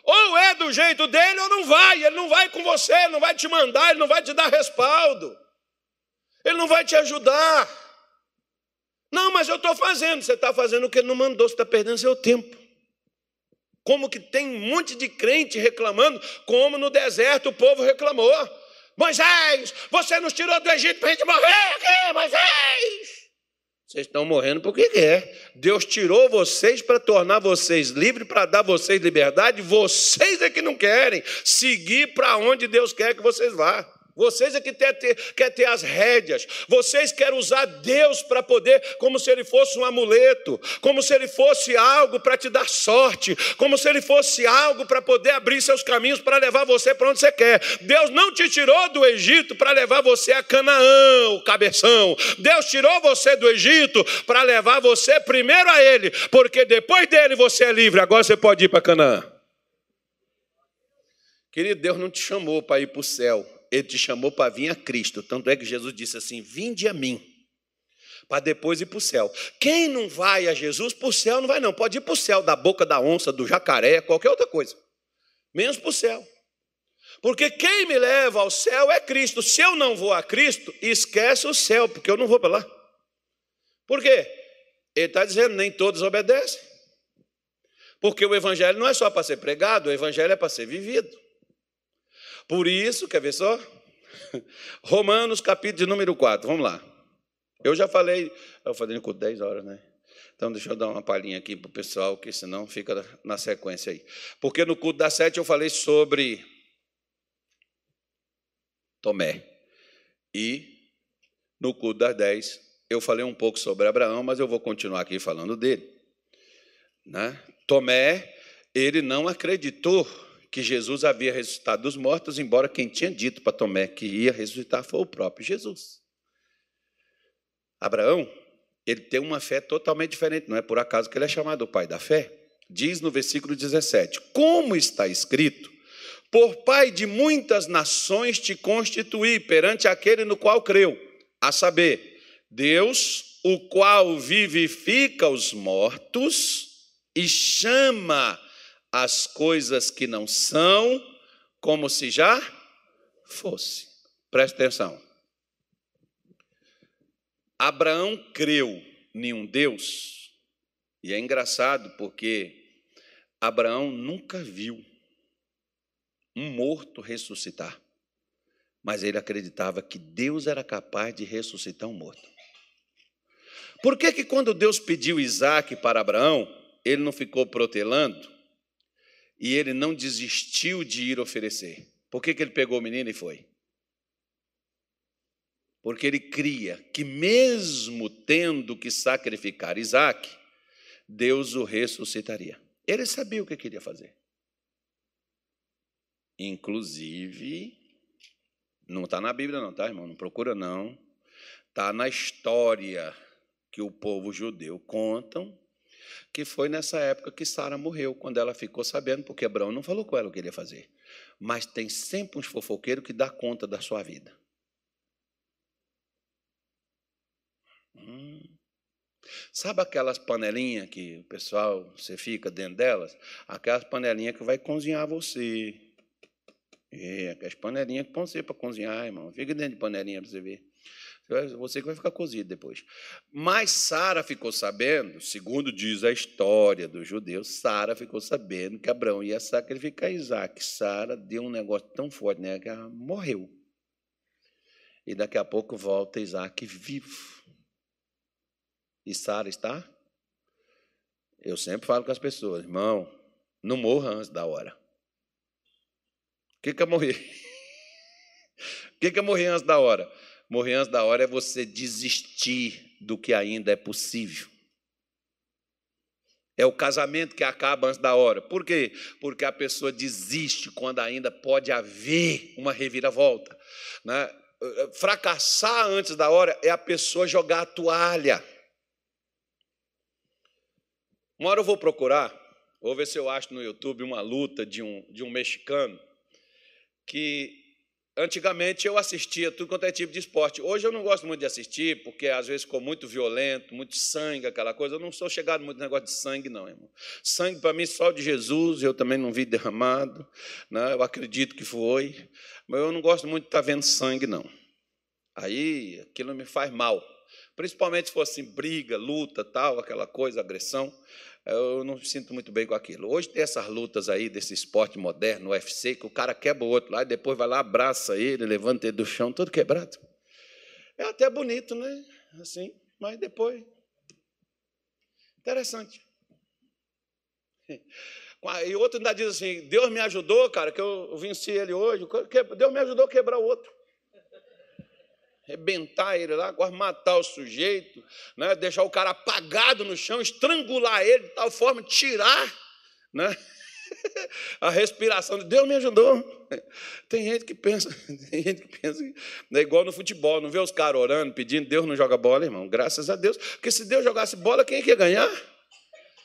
Ou é do jeito dele ou não vai. Ele não vai com você, ele não vai te mandar, ele não vai te dar respaldo. Ele não vai te ajudar. Não, mas eu estou fazendo. Você está fazendo o que ele não mandou, você está perdendo seu tempo. Como que tem um monte de crente reclamando, como no deserto o povo reclamou. Moisés, você nos tirou do Egito para a gente morrer aqui, Moisés. Vocês estão morrendo porque quer. Deus tirou vocês para tornar vocês livres, para dar vocês liberdade. Vocês é que não querem seguir para onde Deus quer que vocês vá. Vocês é que quer ter, quer ter as rédeas. Vocês querem usar Deus para poder, como se ele fosse um amuleto, como se ele fosse algo para te dar sorte, como se ele fosse algo para poder abrir seus caminhos para levar você para onde você quer. Deus não te tirou do Egito para levar você a Canaã, o cabeção. Deus tirou você do Egito para levar você primeiro a Ele, porque depois dele você é livre. Agora você pode ir para Canaã. Querido, Deus não te chamou para ir para o céu ele te chamou para vir a Cristo. Tanto é que Jesus disse assim: Vinde a mim, para depois ir para o céu. Quem não vai a Jesus, para o céu não vai, não. Pode ir para o céu, da boca da onça, do jacaré, qualquer outra coisa. menos para o céu. Porque quem me leva ao céu é Cristo. Se eu não vou a Cristo, esquece o céu, porque eu não vou para lá. Por quê? Ele está dizendo, nem todos obedecem. Porque o evangelho não é só para ser pregado, o evangelho é para ser vivido. Por isso, quer ver só? <laughs> Romanos, capítulo de número 4, vamos lá. Eu já falei, eu falei com 10 horas, né? Então, deixa eu dar uma palhinha aqui para o pessoal, que senão fica na sequência aí. Porque no culto das sete eu falei sobre Tomé. E no culto das dez eu falei um pouco sobre Abraão, mas eu vou continuar aqui falando dele. Né? Tomé, ele não acreditou que Jesus havia ressuscitado dos mortos, embora quem tinha dito para Tomé que ia ressuscitar foi o próprio Jesus. Abraão, ele tem uma fé totalmente diferente, não é por acaso que ele é chamado o pai da fé. Diz no versículo 17: Como está escrito, por pai de muitas nações te constituí perante aquele no qual creu, a saber, Deus, o qual vivifica os mortos e chama as coisas que não são como se já fosse. Preste atenção. Abraão creu em um Deus, e é engraçado porque Abraão nunca viu um morto ressuscitar, mas ele acreditava que Deus era capaz de ressuscitar um morto. Por que, que quando Deus pediu Isaac para Abraão, ele não ficou protelando e ele não desistiu de ir oferecer? Por que, que ele pegou o menino e foi? Porque ele cria que, mesmo tendo que sacrificar Isaac, Deus o ressuscitaria. Ele sabia o que queria fazer. Inclusive, não está na Bíblia, não, tá, irmão? Não procura, não. Está na história que o povo judeu contam, que foi nessa época que Sara morreu, quando ela ficou sabendo, porque Abraão não falou com ela o que ele ia fazer. Mas tem sempre uns fofoqueiros que dá conta da sua vida. Hum. Sabe aquelas panelinhas que o pessoal, você fica dentro delas? Aquelas panelinhas que vai cozinhar você. É, aquelas panelinhas que vão ser para cozinhar, irmão. Fica dentro de panelinha para você ver. Você que vai ficar cozido depois. Mas Sara ficou sabendo, segundo diz a história dos judeus, Sara ficou sabendo que Abraão ia sacrificar Isaac. Sara deu um negócio tão forte né, que ela morreu. E daqui a pouco volta Isaac vivo. E Sara está? Eu sempre falo com as pessoas, irmão, não morra antes da hora. O que, que é morrer? <laughs> O que, que é morrer antes da hora? Morrer antes da hora é você desistir do que ainda é possível. É o casamento que acaba antes da hora. Por quê? Porque a pessoa desiste quando ainda pode haver uma reviravolta. Né? Fracassar antes da hora é a pessoa jogar a toalha. Uma hora eu vou procurar, vou ver se eu acho no YouTube uma luta de um, de um mexicano que Antigamente eu assistia tudo quanto é tipo de esporte. Hoje eu não gosto muito de assistir, porque às vezes ficou muito violento, muito sangue, aquela coisa. Eu não sou chegado muito no negócio de sangue, não, irmão. Sangue para mim só de Jesus, eu também não vi derramado. Né? Eu acredito que foi, mas eu não gosto muito de estar tá vendo sangue, não. Aí aquilo me faz mal. Principalmente se fosse assim, briga, luta, tal, aquela coisa, agressão eu não me sinto muito bem com aquilo. Hoje tem essas lutas aí desse esporte moderno, UFC, que o cara quebra o outro lá e depois vai lá, abraça ele, levanta ele do chão, todo quebrado. É até bonito, né? Assim, mas depois. Interessante. E outro ainda diz assim: Deus me ajudou, cara, que eu venci ele hoje. Deus me ajudou a quebrar o outro arrebentar ele lá, agora matar o sujeito, né? deixar o cara apagado no chão, estrangular ele de tal forma, tirar né? <laughs> a respiração. Deus me ajudou. Tem gente que pensa, <laughs> tem gente que pensa, é igual no futebol, não vê os caras orando, pedindo, Deus não joga bola, irmão. Graças a Deus. Porque se Deus jogasse bola, quem é que ia ganhar?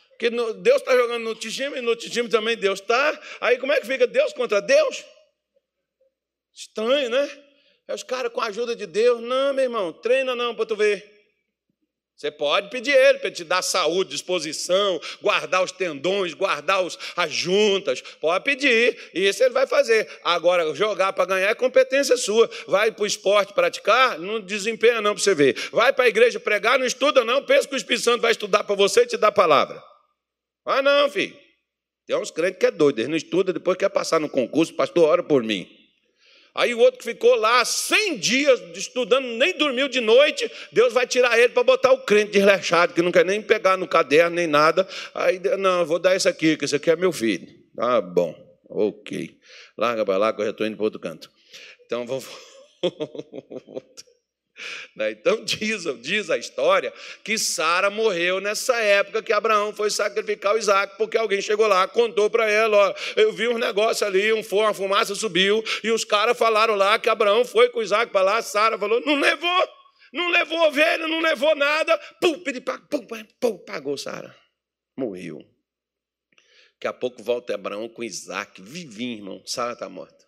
Porque Deus está jogando no time e no time também Deus está. Aí como é que fica Deus contra Deus? Estranho, né? Aí os caras, com a ajuda de Deus, não, meu irmão, treina não para tu ver. Você pode pedir ele para te dar saúde, disposição, guardar os tendões, guardar os, as juntas. Pode pedir, isso ele vai fazer. Agora, jogar para ganhar é competência sua. Vai para o esporte praticar, não desempenha não para você ver. Vai para a igreja pregar, não estuda não. Pensa que o Espírito Santo vai estudar para você e te dar a palavra. Ah, não, filho. Tem uns crentes que é doido, eles não estudam, depois quer passar no concurso, pastor, ora por mim. Aí o outro que ficou lá 100 dias estudando, nem dormiu de noite, Deus vai tirar ele para botar o crente desleixado, que não quer nem pegar no caderno nem nada. Aí, não, vou dar isso aqui, que esse aqui é meu filho. Ah, bom, ok. Larga para lá que eu já estou indo para outro canto. Então, <laughs> vou. <laughs> Né? Então <laughs> diz, diz a história que Sara morreu nessa época que Abraão foi sacrificar o Isaac, porque alguém chegou lá, contou para ela: ó, eu vi um negócio ali, um uma fumaça subiu, e os caras falaram lá que Abraão foi com Isaac para lá, Sara falou: não levou, não levou ovelha, não levou nada, pum, pum, pum, pagou Sara, morreu. Daqui a pouco volta Abraão com Isaac, vivinho, irmão, Sara está morta.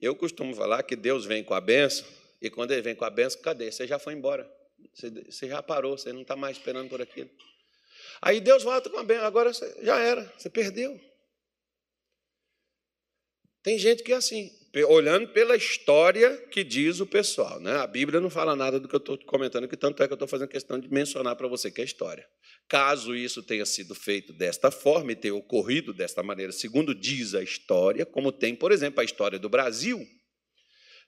Eu costumo falar que Deus vem com a benção, e quando ele vem com a benção, cadê? Você já foi embora. Você, você já parou, você não está mais esperando por aquilo. Aí Deus volta com a benção, agora já era, você perdeu. Tem gente que é assim, olhando pela história que diz o pessoal. Né? A Bíblia não fala nada do que eu estou comentando, que tanto é que eu estou fazendo questão de mencionar para você que é história. Caso isso tenha sido feito desta forma e tenha ocorrido desta maneira, segundo diz a história, como tem, por exemplo, a história do Brasil,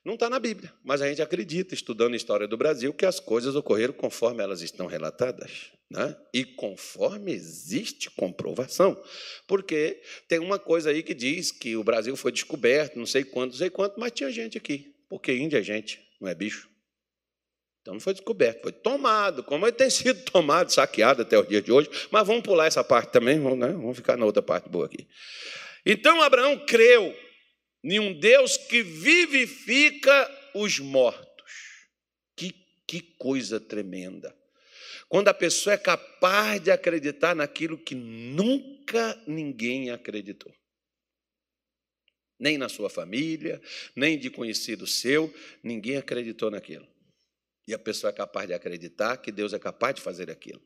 não está na Bíblia, mas a gente acredita, estudando a história do Brasil, que as coisas ocorreram conforme elas estão relatadas. Né? E conforme existe comprovação. Porque tem uma coisa aí que diz que o Brasil foi descoberto, não sei quanto, não sei quanto, mas tinha gente aqui. Porque índia é gente, não é bicho. Então não foi descoberto, foi tomado, como ele tem <laughs> sido tomado, saqueado até o dia de hoje. Mas vamos pular essa parte também, vamos, né? vamos ficar na outra parte boa aqui. Então Abraão creu em um Deus que vivifica os mortos. Que, que coisa tremenda. Quando a pessoa é capaz de acreditar naquilo que nunca ninguém acreditou. Nem na sua família, nem de conhecido seu, ninguém acreditou naquilo. E a pessoa é capaz de acreditar que Deus é capaz de fazer aquilo.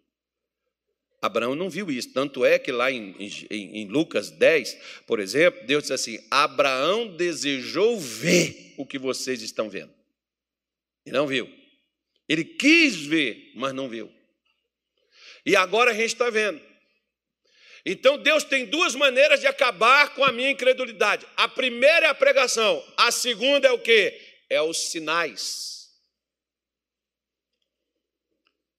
Abraão não viu isso. Tanto é que lá em, em, em, Lucas 10, por exemplo, Deus diz assim: Abraão desejou ver o que vocês estão vendo. E não viu. Ele quis ver, mas não viu. E agora a gente está vendo. Então Deus tem duas maneiras de acabar com a minha incredulidade. A primeira é a pregação, a segunda é o que? É os sinais.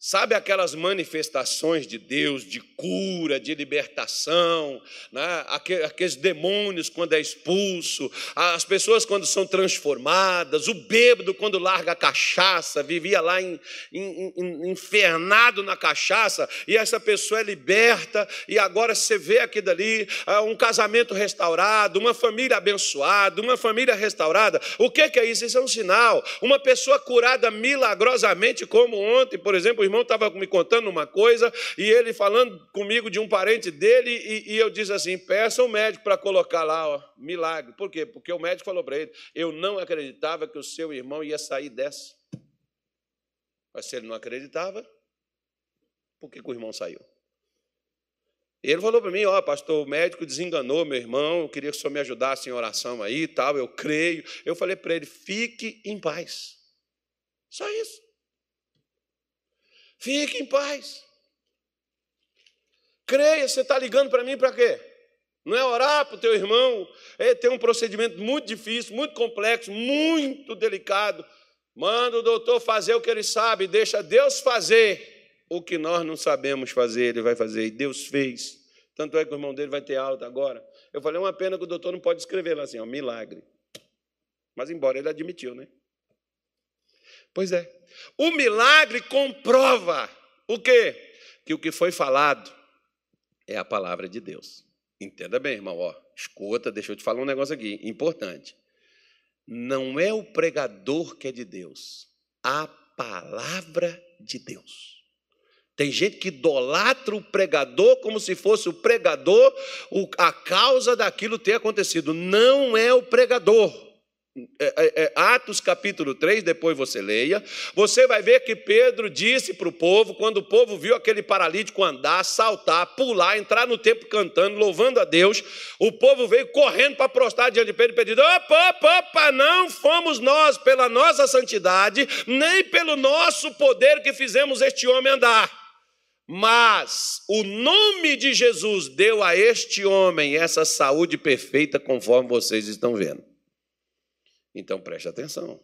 Sabe aquelas manifestações de Deus, de cura, de libertação, né? aqueles demônios quando é expulso, as pessoas quando são transformadas, o bêbado quando larga a cachaça, vivia lá em, em, em, infernado na cachaça, e essa pessoa é liberta, e agora você vê aqui dali ah, um casamento restaurado, uma família abençoada, uma família restaurada. O que é isso? Isso é um sinal. Uma pessoa curada milagrosamente, como ontem, por exemplo, o irmão irmão estava me contando uma coisa e ele falando comigo de um parente dele e, e eu disse assim: peça o médico para colocar lá, ó, milagre. Por quê? Porque o médico falou para ele: eu não acreditava que o seu irmão ia sair dessa. Mas se ele não acreditava, por que, que o irmão saiu? Ele falou para mim, ó, oh, pastor, o médico desenganou meu irmão, eu queria que o senhor me ajudasse em oração aí e tal, eu creio. Eu falei para ele, fique em paz. Só isso. Fique em paz. Creia, você está ligando para mim para quê? Não é orar para o teu irmão, é ter um procedimento muito difícil, muito complexo, muito delicado. Manda o doutor fazer o que ele sabe, deixa Deus fazer o que nós não sabemos fazer, ele vai fazer, e Deus fez. Tanto é que o irmão dele vai ter alta agora. Eu falei, é uma pena que o doutor não pode escrever lá assim, ó, milagre. Mas embora ele admitiu, né? Pois é. O milagre comprova o quê? Que o que foi falado é a palavra de Deus. Entenda bem, irmão. Ó, escuta, deixa eu te falar um negócio aqui, importante. Não é o pregador que é de Deus, a palavra de Deus. Tem gente que idolatra o pregador como se fosse o pregador a causa daquilo ter acontecido. Não é o pregador. É, é, é, Atos capítulo 3, depois você leia, você vai ver que Pedro disse para o povo, quando o povo viu aquele paralítico andar, saltar, pular, entrar no templo cantando, louvando a Deus, o povo veio correndo para prostrar diante de Pedro e pedindo: opa, opa, opa, não fomos nós pela nossa santidade, nem pelo nosso poder que fizemos este homem andar. Mas o nome de Jesus deu a este homem essa saúde perfeita, conforme vocês estão vendo. Então preste atenção.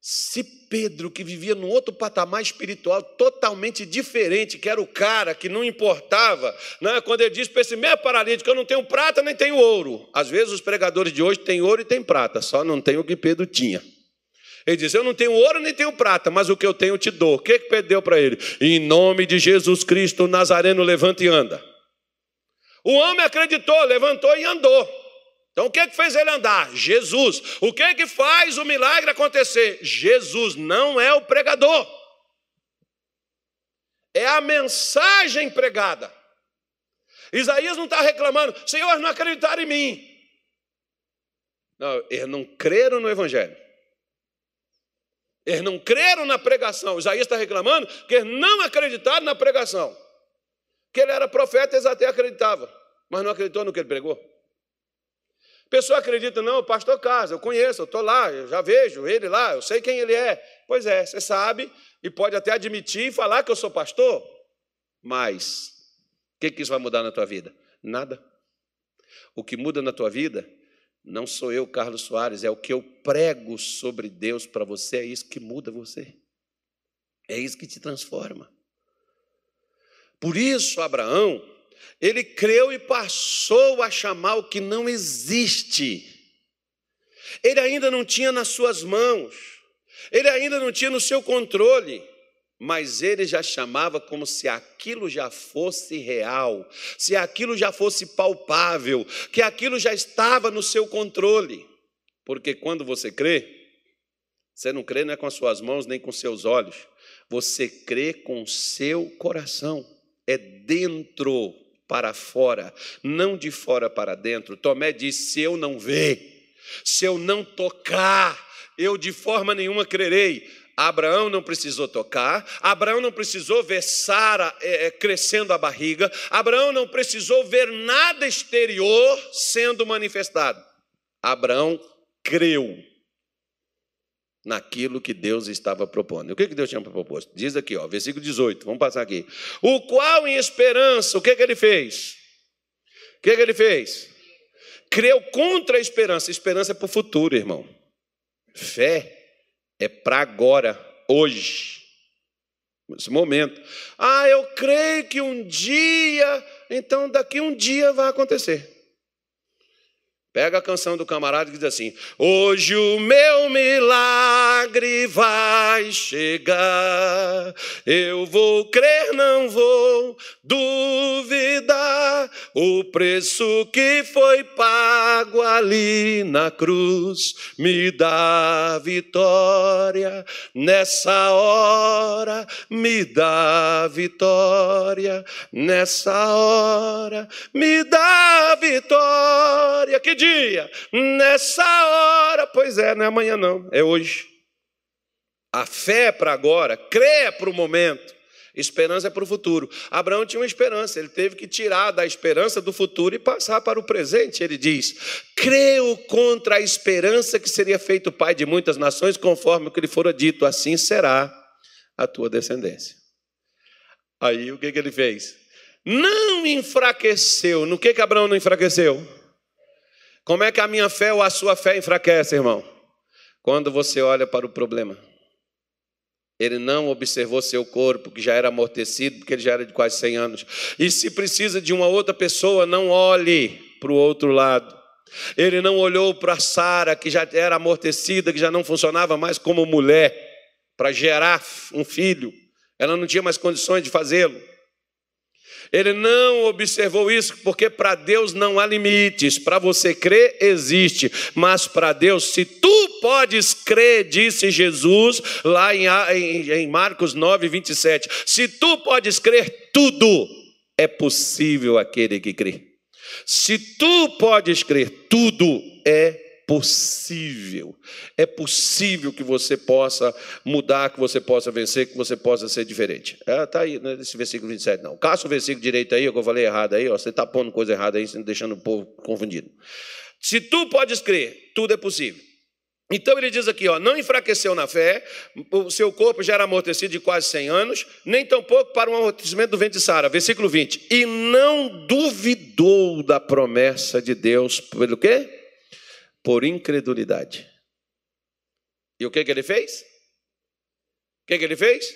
Se Pedro, que vivia num outro patamar espiritual totalmente diferente, que era o cara que não importava, né? quando ele diz para esse mesmo paralítico: Eu não tenho prata nem tenho ouro. Às vezes os pregadores de hoje têm ouro e têm prata, só não tem o que Pedro tinha. Ele diz: Eu não tenho ouro nem tenho prata, mas o que eu tenho eu te dou. O que, que Pedro deu para ele? Em nome de Jesus Cristo, Nazareno, levanta e anda. O homem acreditou, levantou e andou. Então o que, que fez ele andar? Jesus. O que, que faz o milagre acontecer? Jesus não é o pregador. É a mensagem pregada. Isaías não está reclamando, Senhor, não acreditaram em mim. Não, eles não creram no Evangelho. Eles não creram na pregação. Isaías está reclamando que eles não acreditaram na pregação. Que ele era profeta, eles até acreditavam, mas não acreditou no que ele pregou. Pessoa acredita, não, o pastor Casa, eu conheço, eu estou lá, eu já vejo ele lá, eu sei quem ele é. Pois é, você sabe e pode até admitir e falar que eu sou pastor, mas o que, que isso vai mudar na tua vida? Nada. O que muda na tua vida não sou eu, Carlos Soares, é o que eu prego sobre Deus para você, é isso que muda você. É isso que te transforma. Por isso, Abraão, ele creu e passou a chamar o que não existe. Ele ainda não tinha nas suas mãos, ele ainda não tinha no seu controle, mas ele já chamava como se aquilo já fosse real, se aquilo já fosse palpável, que aquilo já estava no seu controle. Porque quando você crê, você não crê não é com as suas mãos nem com seus olhos, você crê com seu coração, é dentro para fora, não de fora para dentro. Tomé disse: se eu não ver, se eu não tocar, eu de forma nenhuma crerei. Abraão não precisou tocar, Abraão não precisou ver Sara é, crescendo a barriga, Abraão não precisou ver nada exterior sendo manifestado. Abraão creu naquilo que Deus estava propondo. O que Deus tinha proposto? Diz aqui, ó, versículo 18, vamos passar aqui. O qual em esperança, o que, que ele fez? O que, que ele fez? Creu contra a esperança. Esperança é para o futuro, irmão. Fé é para agora, hoje, nesse momento. Ah, eu creio que um dia, então daqui um dia vai acontecer. Pega a canção do camarada e diz assim: Hoje o meu milagre vai chegar. Eu vou crer, não vou duvidar. O preço que foi pago ali na cruz me dá vitória. Nessa hora me dá vitória. Nessa hora me dá vitória. Que dia? Nessa hora. Pois é, não é amanhã, não, é hoje. A fé é para agora, crê é para o momento, esperança é para o futuro. Abraão tinha uma esperança, ele teve que tirar da esperança do futuro e passar para o presente. Ele diz: Creu contra a esperança que seria feito pai de muitas nações, conforme o que lhe fora dito, assim será a tua descendência. Aí o que, que ele fez? Não enfraqueceu. No que, que Abraão não enfraqueceu? Como é que a minha fé ou a sua fé enfraquece, irmão? Quando você olha para o problema. Ele não observou seu corpo, que já era amortecido, porque ele já era de quase 100 anos. E se precisa de uma outra pessoa, não olhe para o outro lado. Ele não olhou para Sara, que já era amortecida, que já não funcionava mais como mulher, para gerar um filho. Ela não tinha mais condições de fazê-lo. Ele não observou isso, porque para Deus não há limites. Para você crer, existe. Mas para Deus, se tu podes crer, disse Jesus lá em, em Marcos 9, 27. Se tu podes crer, tudo é possível aquele que crê. Se tu podes crer, tudo é possível. É possível que você possa mudar, que você possa vencer, que você possa ser diferente. Está é, tá aí nesse versículo 27, não. Caça o versículo direito aí, que eu falei errado aí, ó, você está pondo coisa errada aí, deixando o povo confundido. Se tu podes crer, tudo é possível. Então ele diz aqui, ó, não enfraqueceu na fé, o seu corpo já era amortecido de quase 100 anos, nem tampouco para um amortecimento do ventre de Sara. Versículo 20. E não duvidou da promessa de Deus, pelo quê? Por incredulidade. E o que, que ele fez? O que, que ele fez?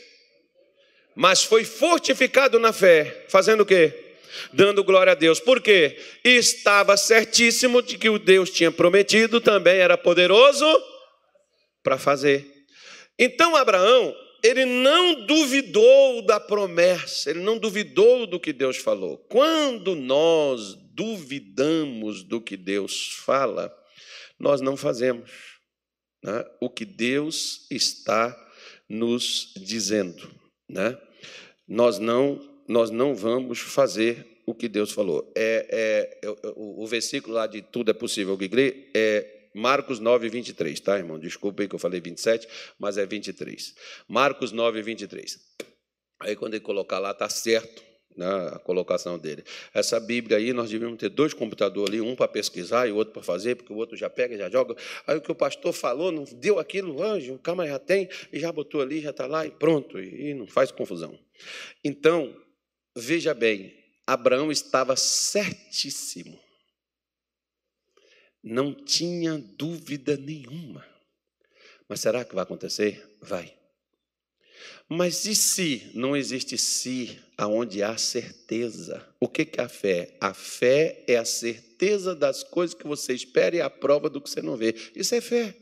Mas foi fortificado na fé, fazendo o quê? dando glória a Deus. Por quê? Estava certíssimo de que o Deus tinha prometido também era poderoso para fazer. Então Abraão, ele não duvidou da promessa, ele não duvidou do que Deus falou. Quando nós duvidamos do que Deus fala, nós não fazemos né? o que Deus está nos dizendo. Né? Nós não nós não vamos fazer o que Deus falou. É, é, o, o, versículo lá de tudo é possível, Guigli, é Marcos 9, 23, tá, irmão? Desculpa aí que eu falei 27, mas é 23. Marcos 9, 23. Aí quando ele colocar lá, está certo né, a colocação dele. Essa Bíblia aí, nós devíamos ter dois computadores ali, um para pesquisar e outro para fazer, porque o outro já pega, já joga. Aí o que o pastor falou, não deu aquilo, anjo, o câmera já tem, e já botou ali, já está lá e pronto, e não faz confusão. Então, Veja bem, Abraão estava certíssimo. Não tinha dúvida nenhuma. Mas será que vai acontecer? Vai. Mas e se não existe se aonde há certeza? O que é a fé? A fé é a certeza das coisas que você espera e a prova do que você não vê. Isso é fé.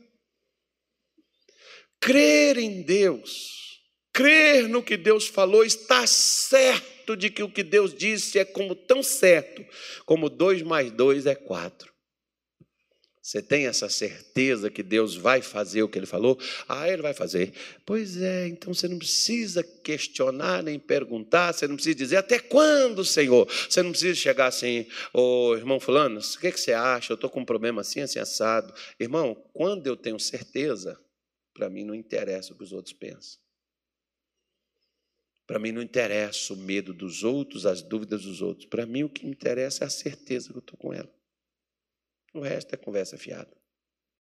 Crer em Deus, crer no que Deus falou, está certo de que o que Deus disse é como tão certo como dois mais dois é quatro. Você tem essa certeza que Deus vai fazer o que Ele falou? Ah, Ele vai fazer. Pois é, então você não precisa questionar nem perguntar, você não precisa dizer até quando, Senhor. Você não precisa chegar assim, ô oh, irmão Fulano, o que, que você acha? Eu estou com um problema assim, assim, assado. Irmão, quando eu tenho certeza, para mim não interessa o que os outros pensam. Para mim não interessa o medo dos outros, as dúvidas dos outros. Para mim o que me interessa é a certeza que eu estou com ela. O resto é conversa fiada.